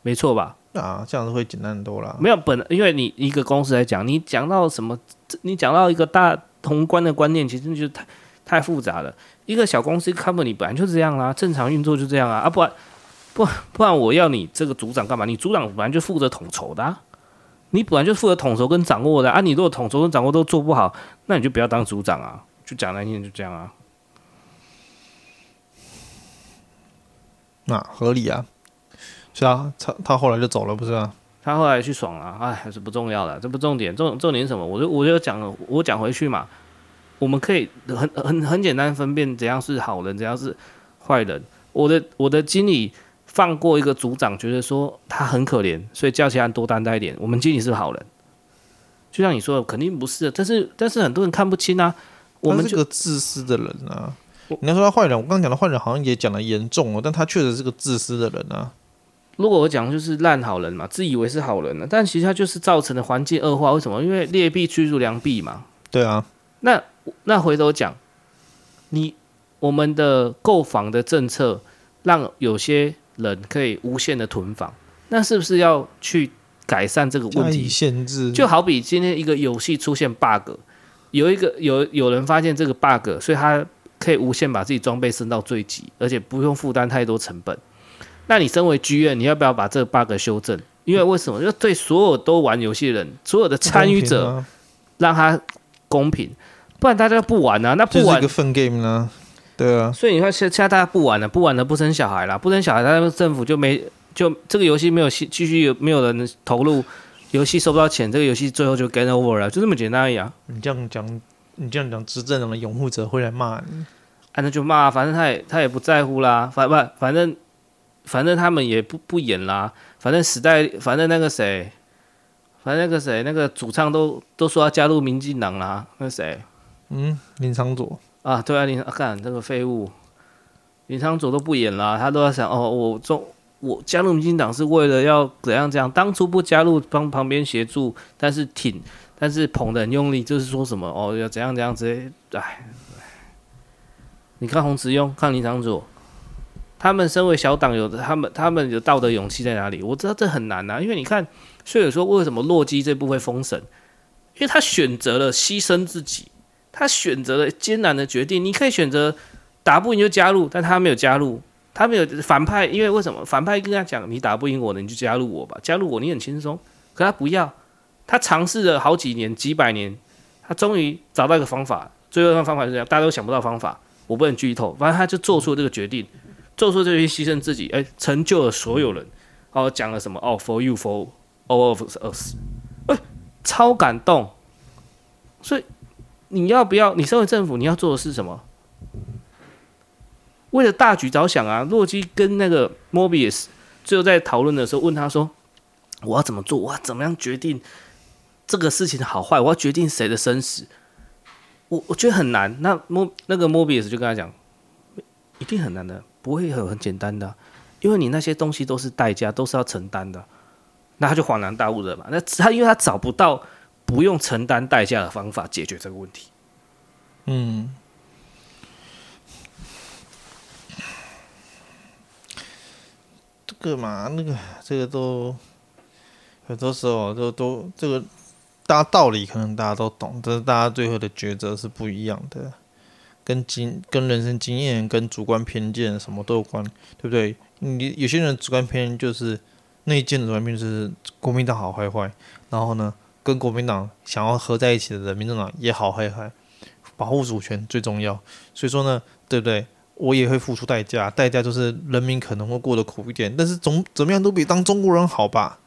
没错吧？啊，这样子会简单很多啦。没有本，因为你一个公司来讲，你讲到什么，你讲到一个大宏观的观念，其实就太太复杂了。一个小公司 company 本来就是这样啦，正常运作就这样啊。啊，不然不不然我要你这个组长干嘛？你组长本来就负责统筹的啊，你本来就负责统筹跟掌握的啊。你如果统筹跟掌握都做不好，那你就不要当组长啊。就讲难听点，就这样啊。那合理啊。是啊，他他后来就走了，不是啊？他后来去爽了，哎，还是不重要的，这不重点，重重点是什么？我就我就讲了，我讲回去嘛。我们可以很很很简单分辨怎样是好人，怎样是坏人。我的我的经理放过一个组长，觉得说他很可怜，所以叫其他人多担待一点。我们经理是好人？就像你说的，肯定不是。但是但是很多人看不清啊。我们是个自私的人啊。你要说他坏人，我刚刚讲的坏人好像也讲的严重哦，但他确实是个自私的人啊。如果我讲就是烂好人嘛，自以为是好人了，但其实他就是造成了环境恶化。为什么？因为劣币驱逐良币嘛。对啊。那那回头讲，你我们的购房的政策让有些人可以无限的囤房，那是不是要去改善这个问题？限制。就好比今天一个游戏出现 bug，有一个有有人发现这个 bug，所以他可以无限把自己装备升到最极，而且不用负担太多成本。那你身为剧院，你要不要把这个 bug 修正？因为为什么？因为对所有都玩游戏的人，所有的参与者，让他公平，不然大家不玩啊。那不玩一个 fun game 呢？对啊。所以你看，现现在大家不玩了，不玩了，不生小孩了，不生小孩，他们政府就没就这个游戏没有继继续有没有人投入，游戏收不到钱，这个游戏最后就 game over 了，就这么简单而已啊。你这样讲，你这样讲，执政党的拥护者会来骂你，啊，那就骂，反正他也他也不在乎啦，反不反正。反正他们也不不演啦，反正时代，反正那个谁，反正那个谁，那个主唱都都说要加入民进党啦，那谁？嗯，林昌佐啊，对啊，林干、这个废物，林昶佐都不演啦，他都在想哦，我中我加入民进党是为了要怎样怎样，当初不加入帮旁边协助，但是挺，但是捧得很用力，就是说什么哦要怎样怎样之类，哎，你看洪慈庸，看林长佐。他们身为小党，有的他们他们有道德勇气在哪里？我知道这很难呐、因为你看，所以说为什么洛基这部会封神？因为他选择了牺牲自己，他选择了艰难的决定。你可以选择打不赢就加入，但他没有加入，他没有反派，因为为什么？反派跟他讲，你打不赢我的，你就加入我吧，加入我你很轻松。可他不要，他尝试了好几年、几百年，他终于找到一个方法。最后一个方法是这样，大家都想不到方法，我不能剧透，反正他就做出了这个决定。做出这些牺牲自己，哎，成就了所有人。哦，讲了什么？哦，for you, for all of us，哎，超感动。所以你要不要？你身为政府，你要做的是什么？为了大局着想啊！洛基跟那个 Mobius 最后在讨论的时候，问他说：“我要怎么做？我要怎么样决定这个事情的好坏？我要决定谁的生死？”我我觉得很难。那莫那个莫比斯就跟他讲，一定很难的，不会很很简单的，因为你那些东西都是代价，都是要承担的。那他就恍然大悟了嘛。那他因为他找不到不用承担代价的方法解决这个问题。嗯。这个嘛，那个这个都很多时候都都这个。大家道理可能大家都懂，但是大家最后的抉择是不一样的，跟经、跟人生经验、跟主观偏见什么都有关，对不对？你有些人主观偏见就是内建的主观偏见就是国民党好坏坏，然后呢，跟国民党想要合在一起的人，民政党也好坏坏，保护主权最重要。所以说呢，对不对？我也会付出代价，代价就是人民可能会过得苦一点，但是总怎么样都比当中国人好吧，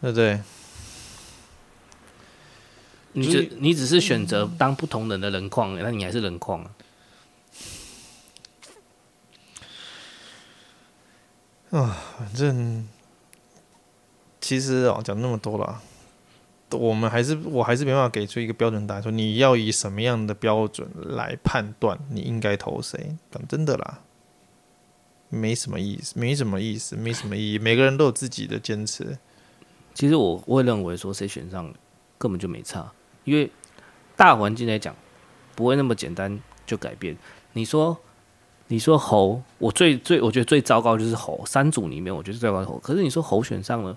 对不对？你只你只是选择当不同人的人矿，那你还是人矿啊。啊，反正其实啊，讲那么多了，我们还是我还是没办法给出一个标准答案，说你要以什么样的标准来判断你应该投谁？讲真的啦，没什么意思，没什么意思，没什么意义。每个人都有自己的坚持。其实我会认为说，谁选上根本就没差。因为大环境来讲，不会那么简单就改变。你说，你说侯，我最最我觉得最糟糕就是侯三组里面，我觉得最糟糕猴。可是你说侯选上了，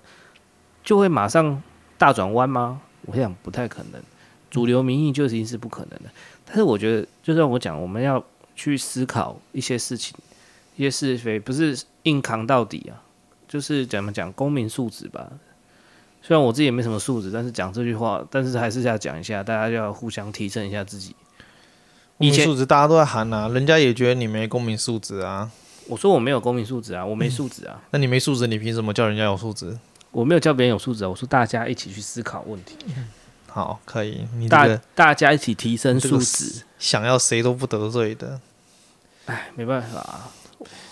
就会马上大转弯吗？我想不太可能。主流民意就已经是不可能的。但是我觉得，就像我讲，我们要去思考一些事情，一些是非，不是硬扛到底啊。就是怎么讲，公民素质吧。虽然我自己也没什么素质，但是讲这句话，但是还是要讲一下，大家要互相提升一下自己。公民素质大家都在喊啊，人家也觉得你没公民素质啊。我说我没有公民素质啊，我没素质啊。那你没素质，你凭什么叫人家有素质？我没有教别人有素质啊，我说大家一起去思考问题。好，可以。你大大家一起提升素质，想要谁都不得罪的。哎，没办法啊。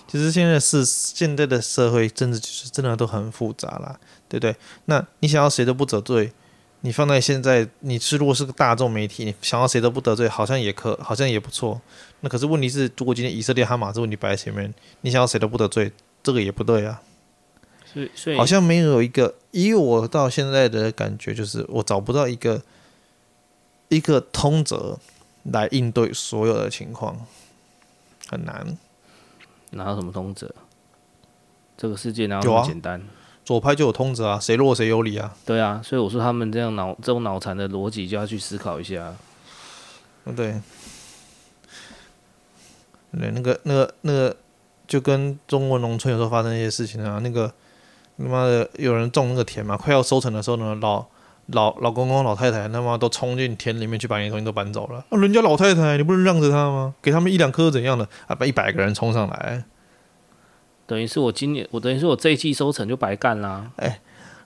其实现在是现在的社会政治就是真的都很复杂啦。对不对？那你想要谁都不得罪，你放在现在，你是如果是个大众媒体，你想要谁都不得罪，好像也可，好像也不错。那可是问题是，如果今天以色列哈马斯问题摆在前面，你想要谁都不得罪，这个也不对啊。所以，所以好像没有一个，以我到现在的感觉，就是我找不到一个一个通则来应对所有的情况，很难。哪有什么通则？这个世界哪有那么简单？左派就有通则啊，谁弱谁有理啊？对啊，所以我说他们这样脑这种脑残的逻辑就要去思考一下。对，对，那个那个那个，就跟中国农村有时候发生一些事情啊，那个他妈的有人种那个田嘛，快要收成的时候呢，老老老公公老太太他妈都冲进田里面去把你东西都搬走了。啊，人家老太太，你不能让着他吗？给他们一两颗怎样的啊？把一百个人冲上来。等于是我今年，我等于是我这一季收成就白干啦。哎，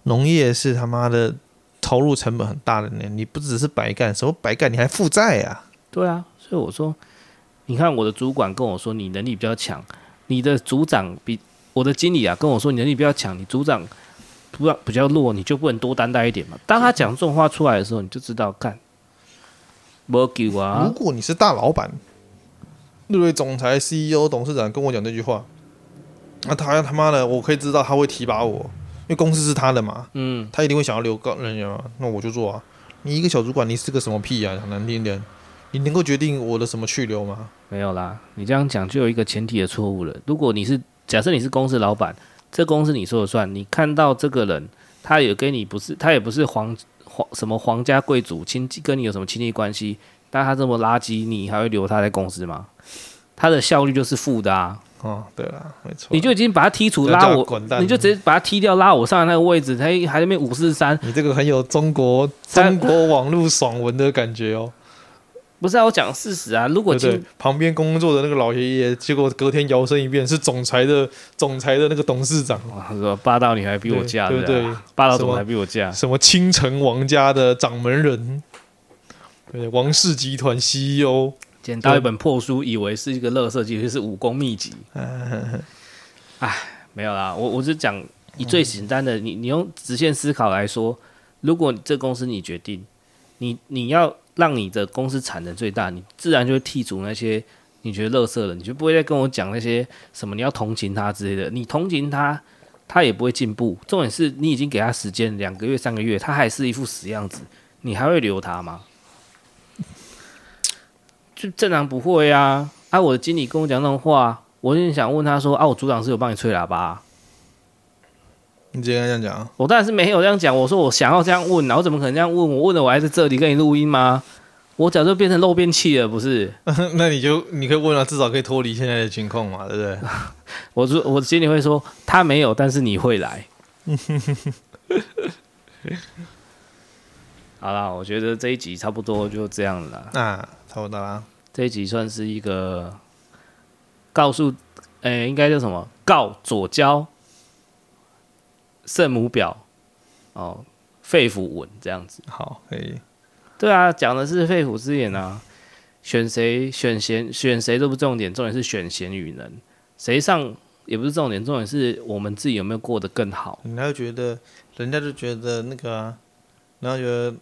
农业是他妈的投入成本很大的呢，你不只是白干，什么白干，你还负债呀？对啊，所以我说，你看我的主管跟我说你能力比较强，你的组长比我的经理啊跟我说你能力比较强，你组长不要比较弱，你就不能多担待一点嘛。当他讲这种话出来的时候，你就知道干，没救啊。如果你是大老板，那位总裁、CEO、董事长跟我讲这句话。那、啊、他他妈的，我可以知道他会提拔我，因为公司是他的嘛。嗯，他一定会想要留高人员嘛。那我就做啊。你一个小主管，你是个什么屁啊？很难听点。你能够决定我的什么去留吗？没有啦，你这样讲就有一个前提的错误了。如果你是假设你是公司老板，这公司你说了算，你看到这个人，他也跟你不是，他也不是皇皇什么皇家贵族亲戚，跟你有什么亲戚关系，但他这么垃圾，你还会留他在公司吗？他的效率就是负的啊。哦，对了，没错，你就已经把他剔除拉我，你就直接把他踢掉，拉我上来那个位置，他还在那边五四三，你这个很有中国中国网络爽文的感觉哦。不是啊，我讲事实啊，如果对对旁边工作的那个老爷爷，结果隔天摇身一变是总裁的 总裁的那个董事长，他说霸道女孩比我嫁，对不对？霸道总裁比我嫁，什么倾城王家的掌门人，对，王氏集团 CEO。捡到一本破书，以为是一个乐色，其实是武功秘籍。哎，没有啦，我我是讲以最简单的，你你用直线思考来说，如果这公司你决定，你你要让你的公司产能最大，你自然就会剔除那些你觉得垃圾的，你就不会再跟我讲那些什么你要同情他之类的。你同情他，他也不会进步。重点是你已经给他时间两个月、三个月，他还是一副死样子，你还会留他吗？就正常不会啊！啊，我的经理跟我讲那种话，我就想问他说：啊，我组长是有帮你吹喇叭？你直接这样讲，我当然是没有这样讲。我说我想要这样问，然后怎么可能这样问？我问了，我还在这里跟你录音吗？我早就变成漏便器了，不是？那你就你可以问了，至少可以脱离现在的情况嘛，对不对？我说我心里会说他没有，但是你会来。好啦，我觉得这一集差不多就这样了。那、啊、差不多啦，这一集算是一个告诉，诶、欸，应该叫什么？告左交。圣母表，哦，肺腑文这样子，好，可以。对啊，讲的是肺腑之言啊。选谁选贤选谁都不重点，重点是选贤与能。谁上也不是重点，重点是我们自己有没有过得更好。人家就觉得，人家就觉得那个啊，然后觉得，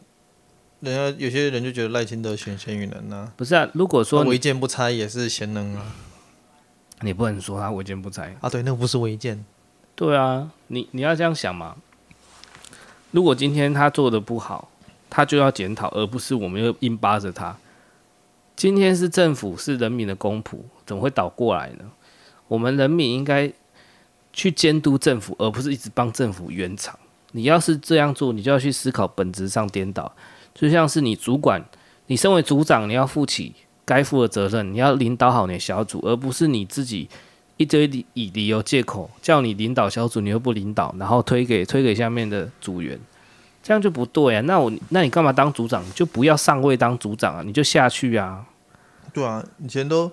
人家有些人就觉得赖清德选贤与能啊。不是啊，如果说违建不拆也是贤能啊，你不能说他违建不拆啊。对，那个不是违建。对啊，你你要这样想嘛。如果今天他做的不好，他就要检讨，而不是我们又硬扒着他。今天是政府，是人民的公仆，怎么会倒过来呢？我们人民应该去监督政府，而不是一直帮政府圆场。你要是这样做，你就要去思考本质上颠倒。就像是你主管，你身为组长，你要负起该负的责任，你要领导好你的小组，而不是你自己。一堆理以理由借口叫你领导小组，你又不领导，然后推给推给下面的组员，这样就不对啊！那我那你干嘛当组长？就不要上位当组长啊！你就下去啊！对啊，以前都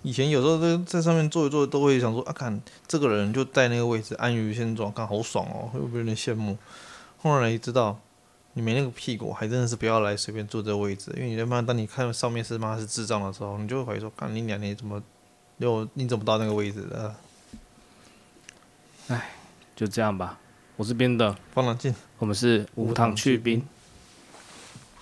以前有时候在在上面坐一坐，都会想说啊，看这个人就在那个位置安于现状，看好爽哦，会不会有点羡慕？后来知道你没那个屁股，还真的是不要来随便坐这个位置，因为你他妈当你看上面是妈是智障的时候，你就会怀疑说，看你两年怎么？又你怎么到那个位置的？哎，就这样吧。我是冰的方朗进，我们是无糖去冰。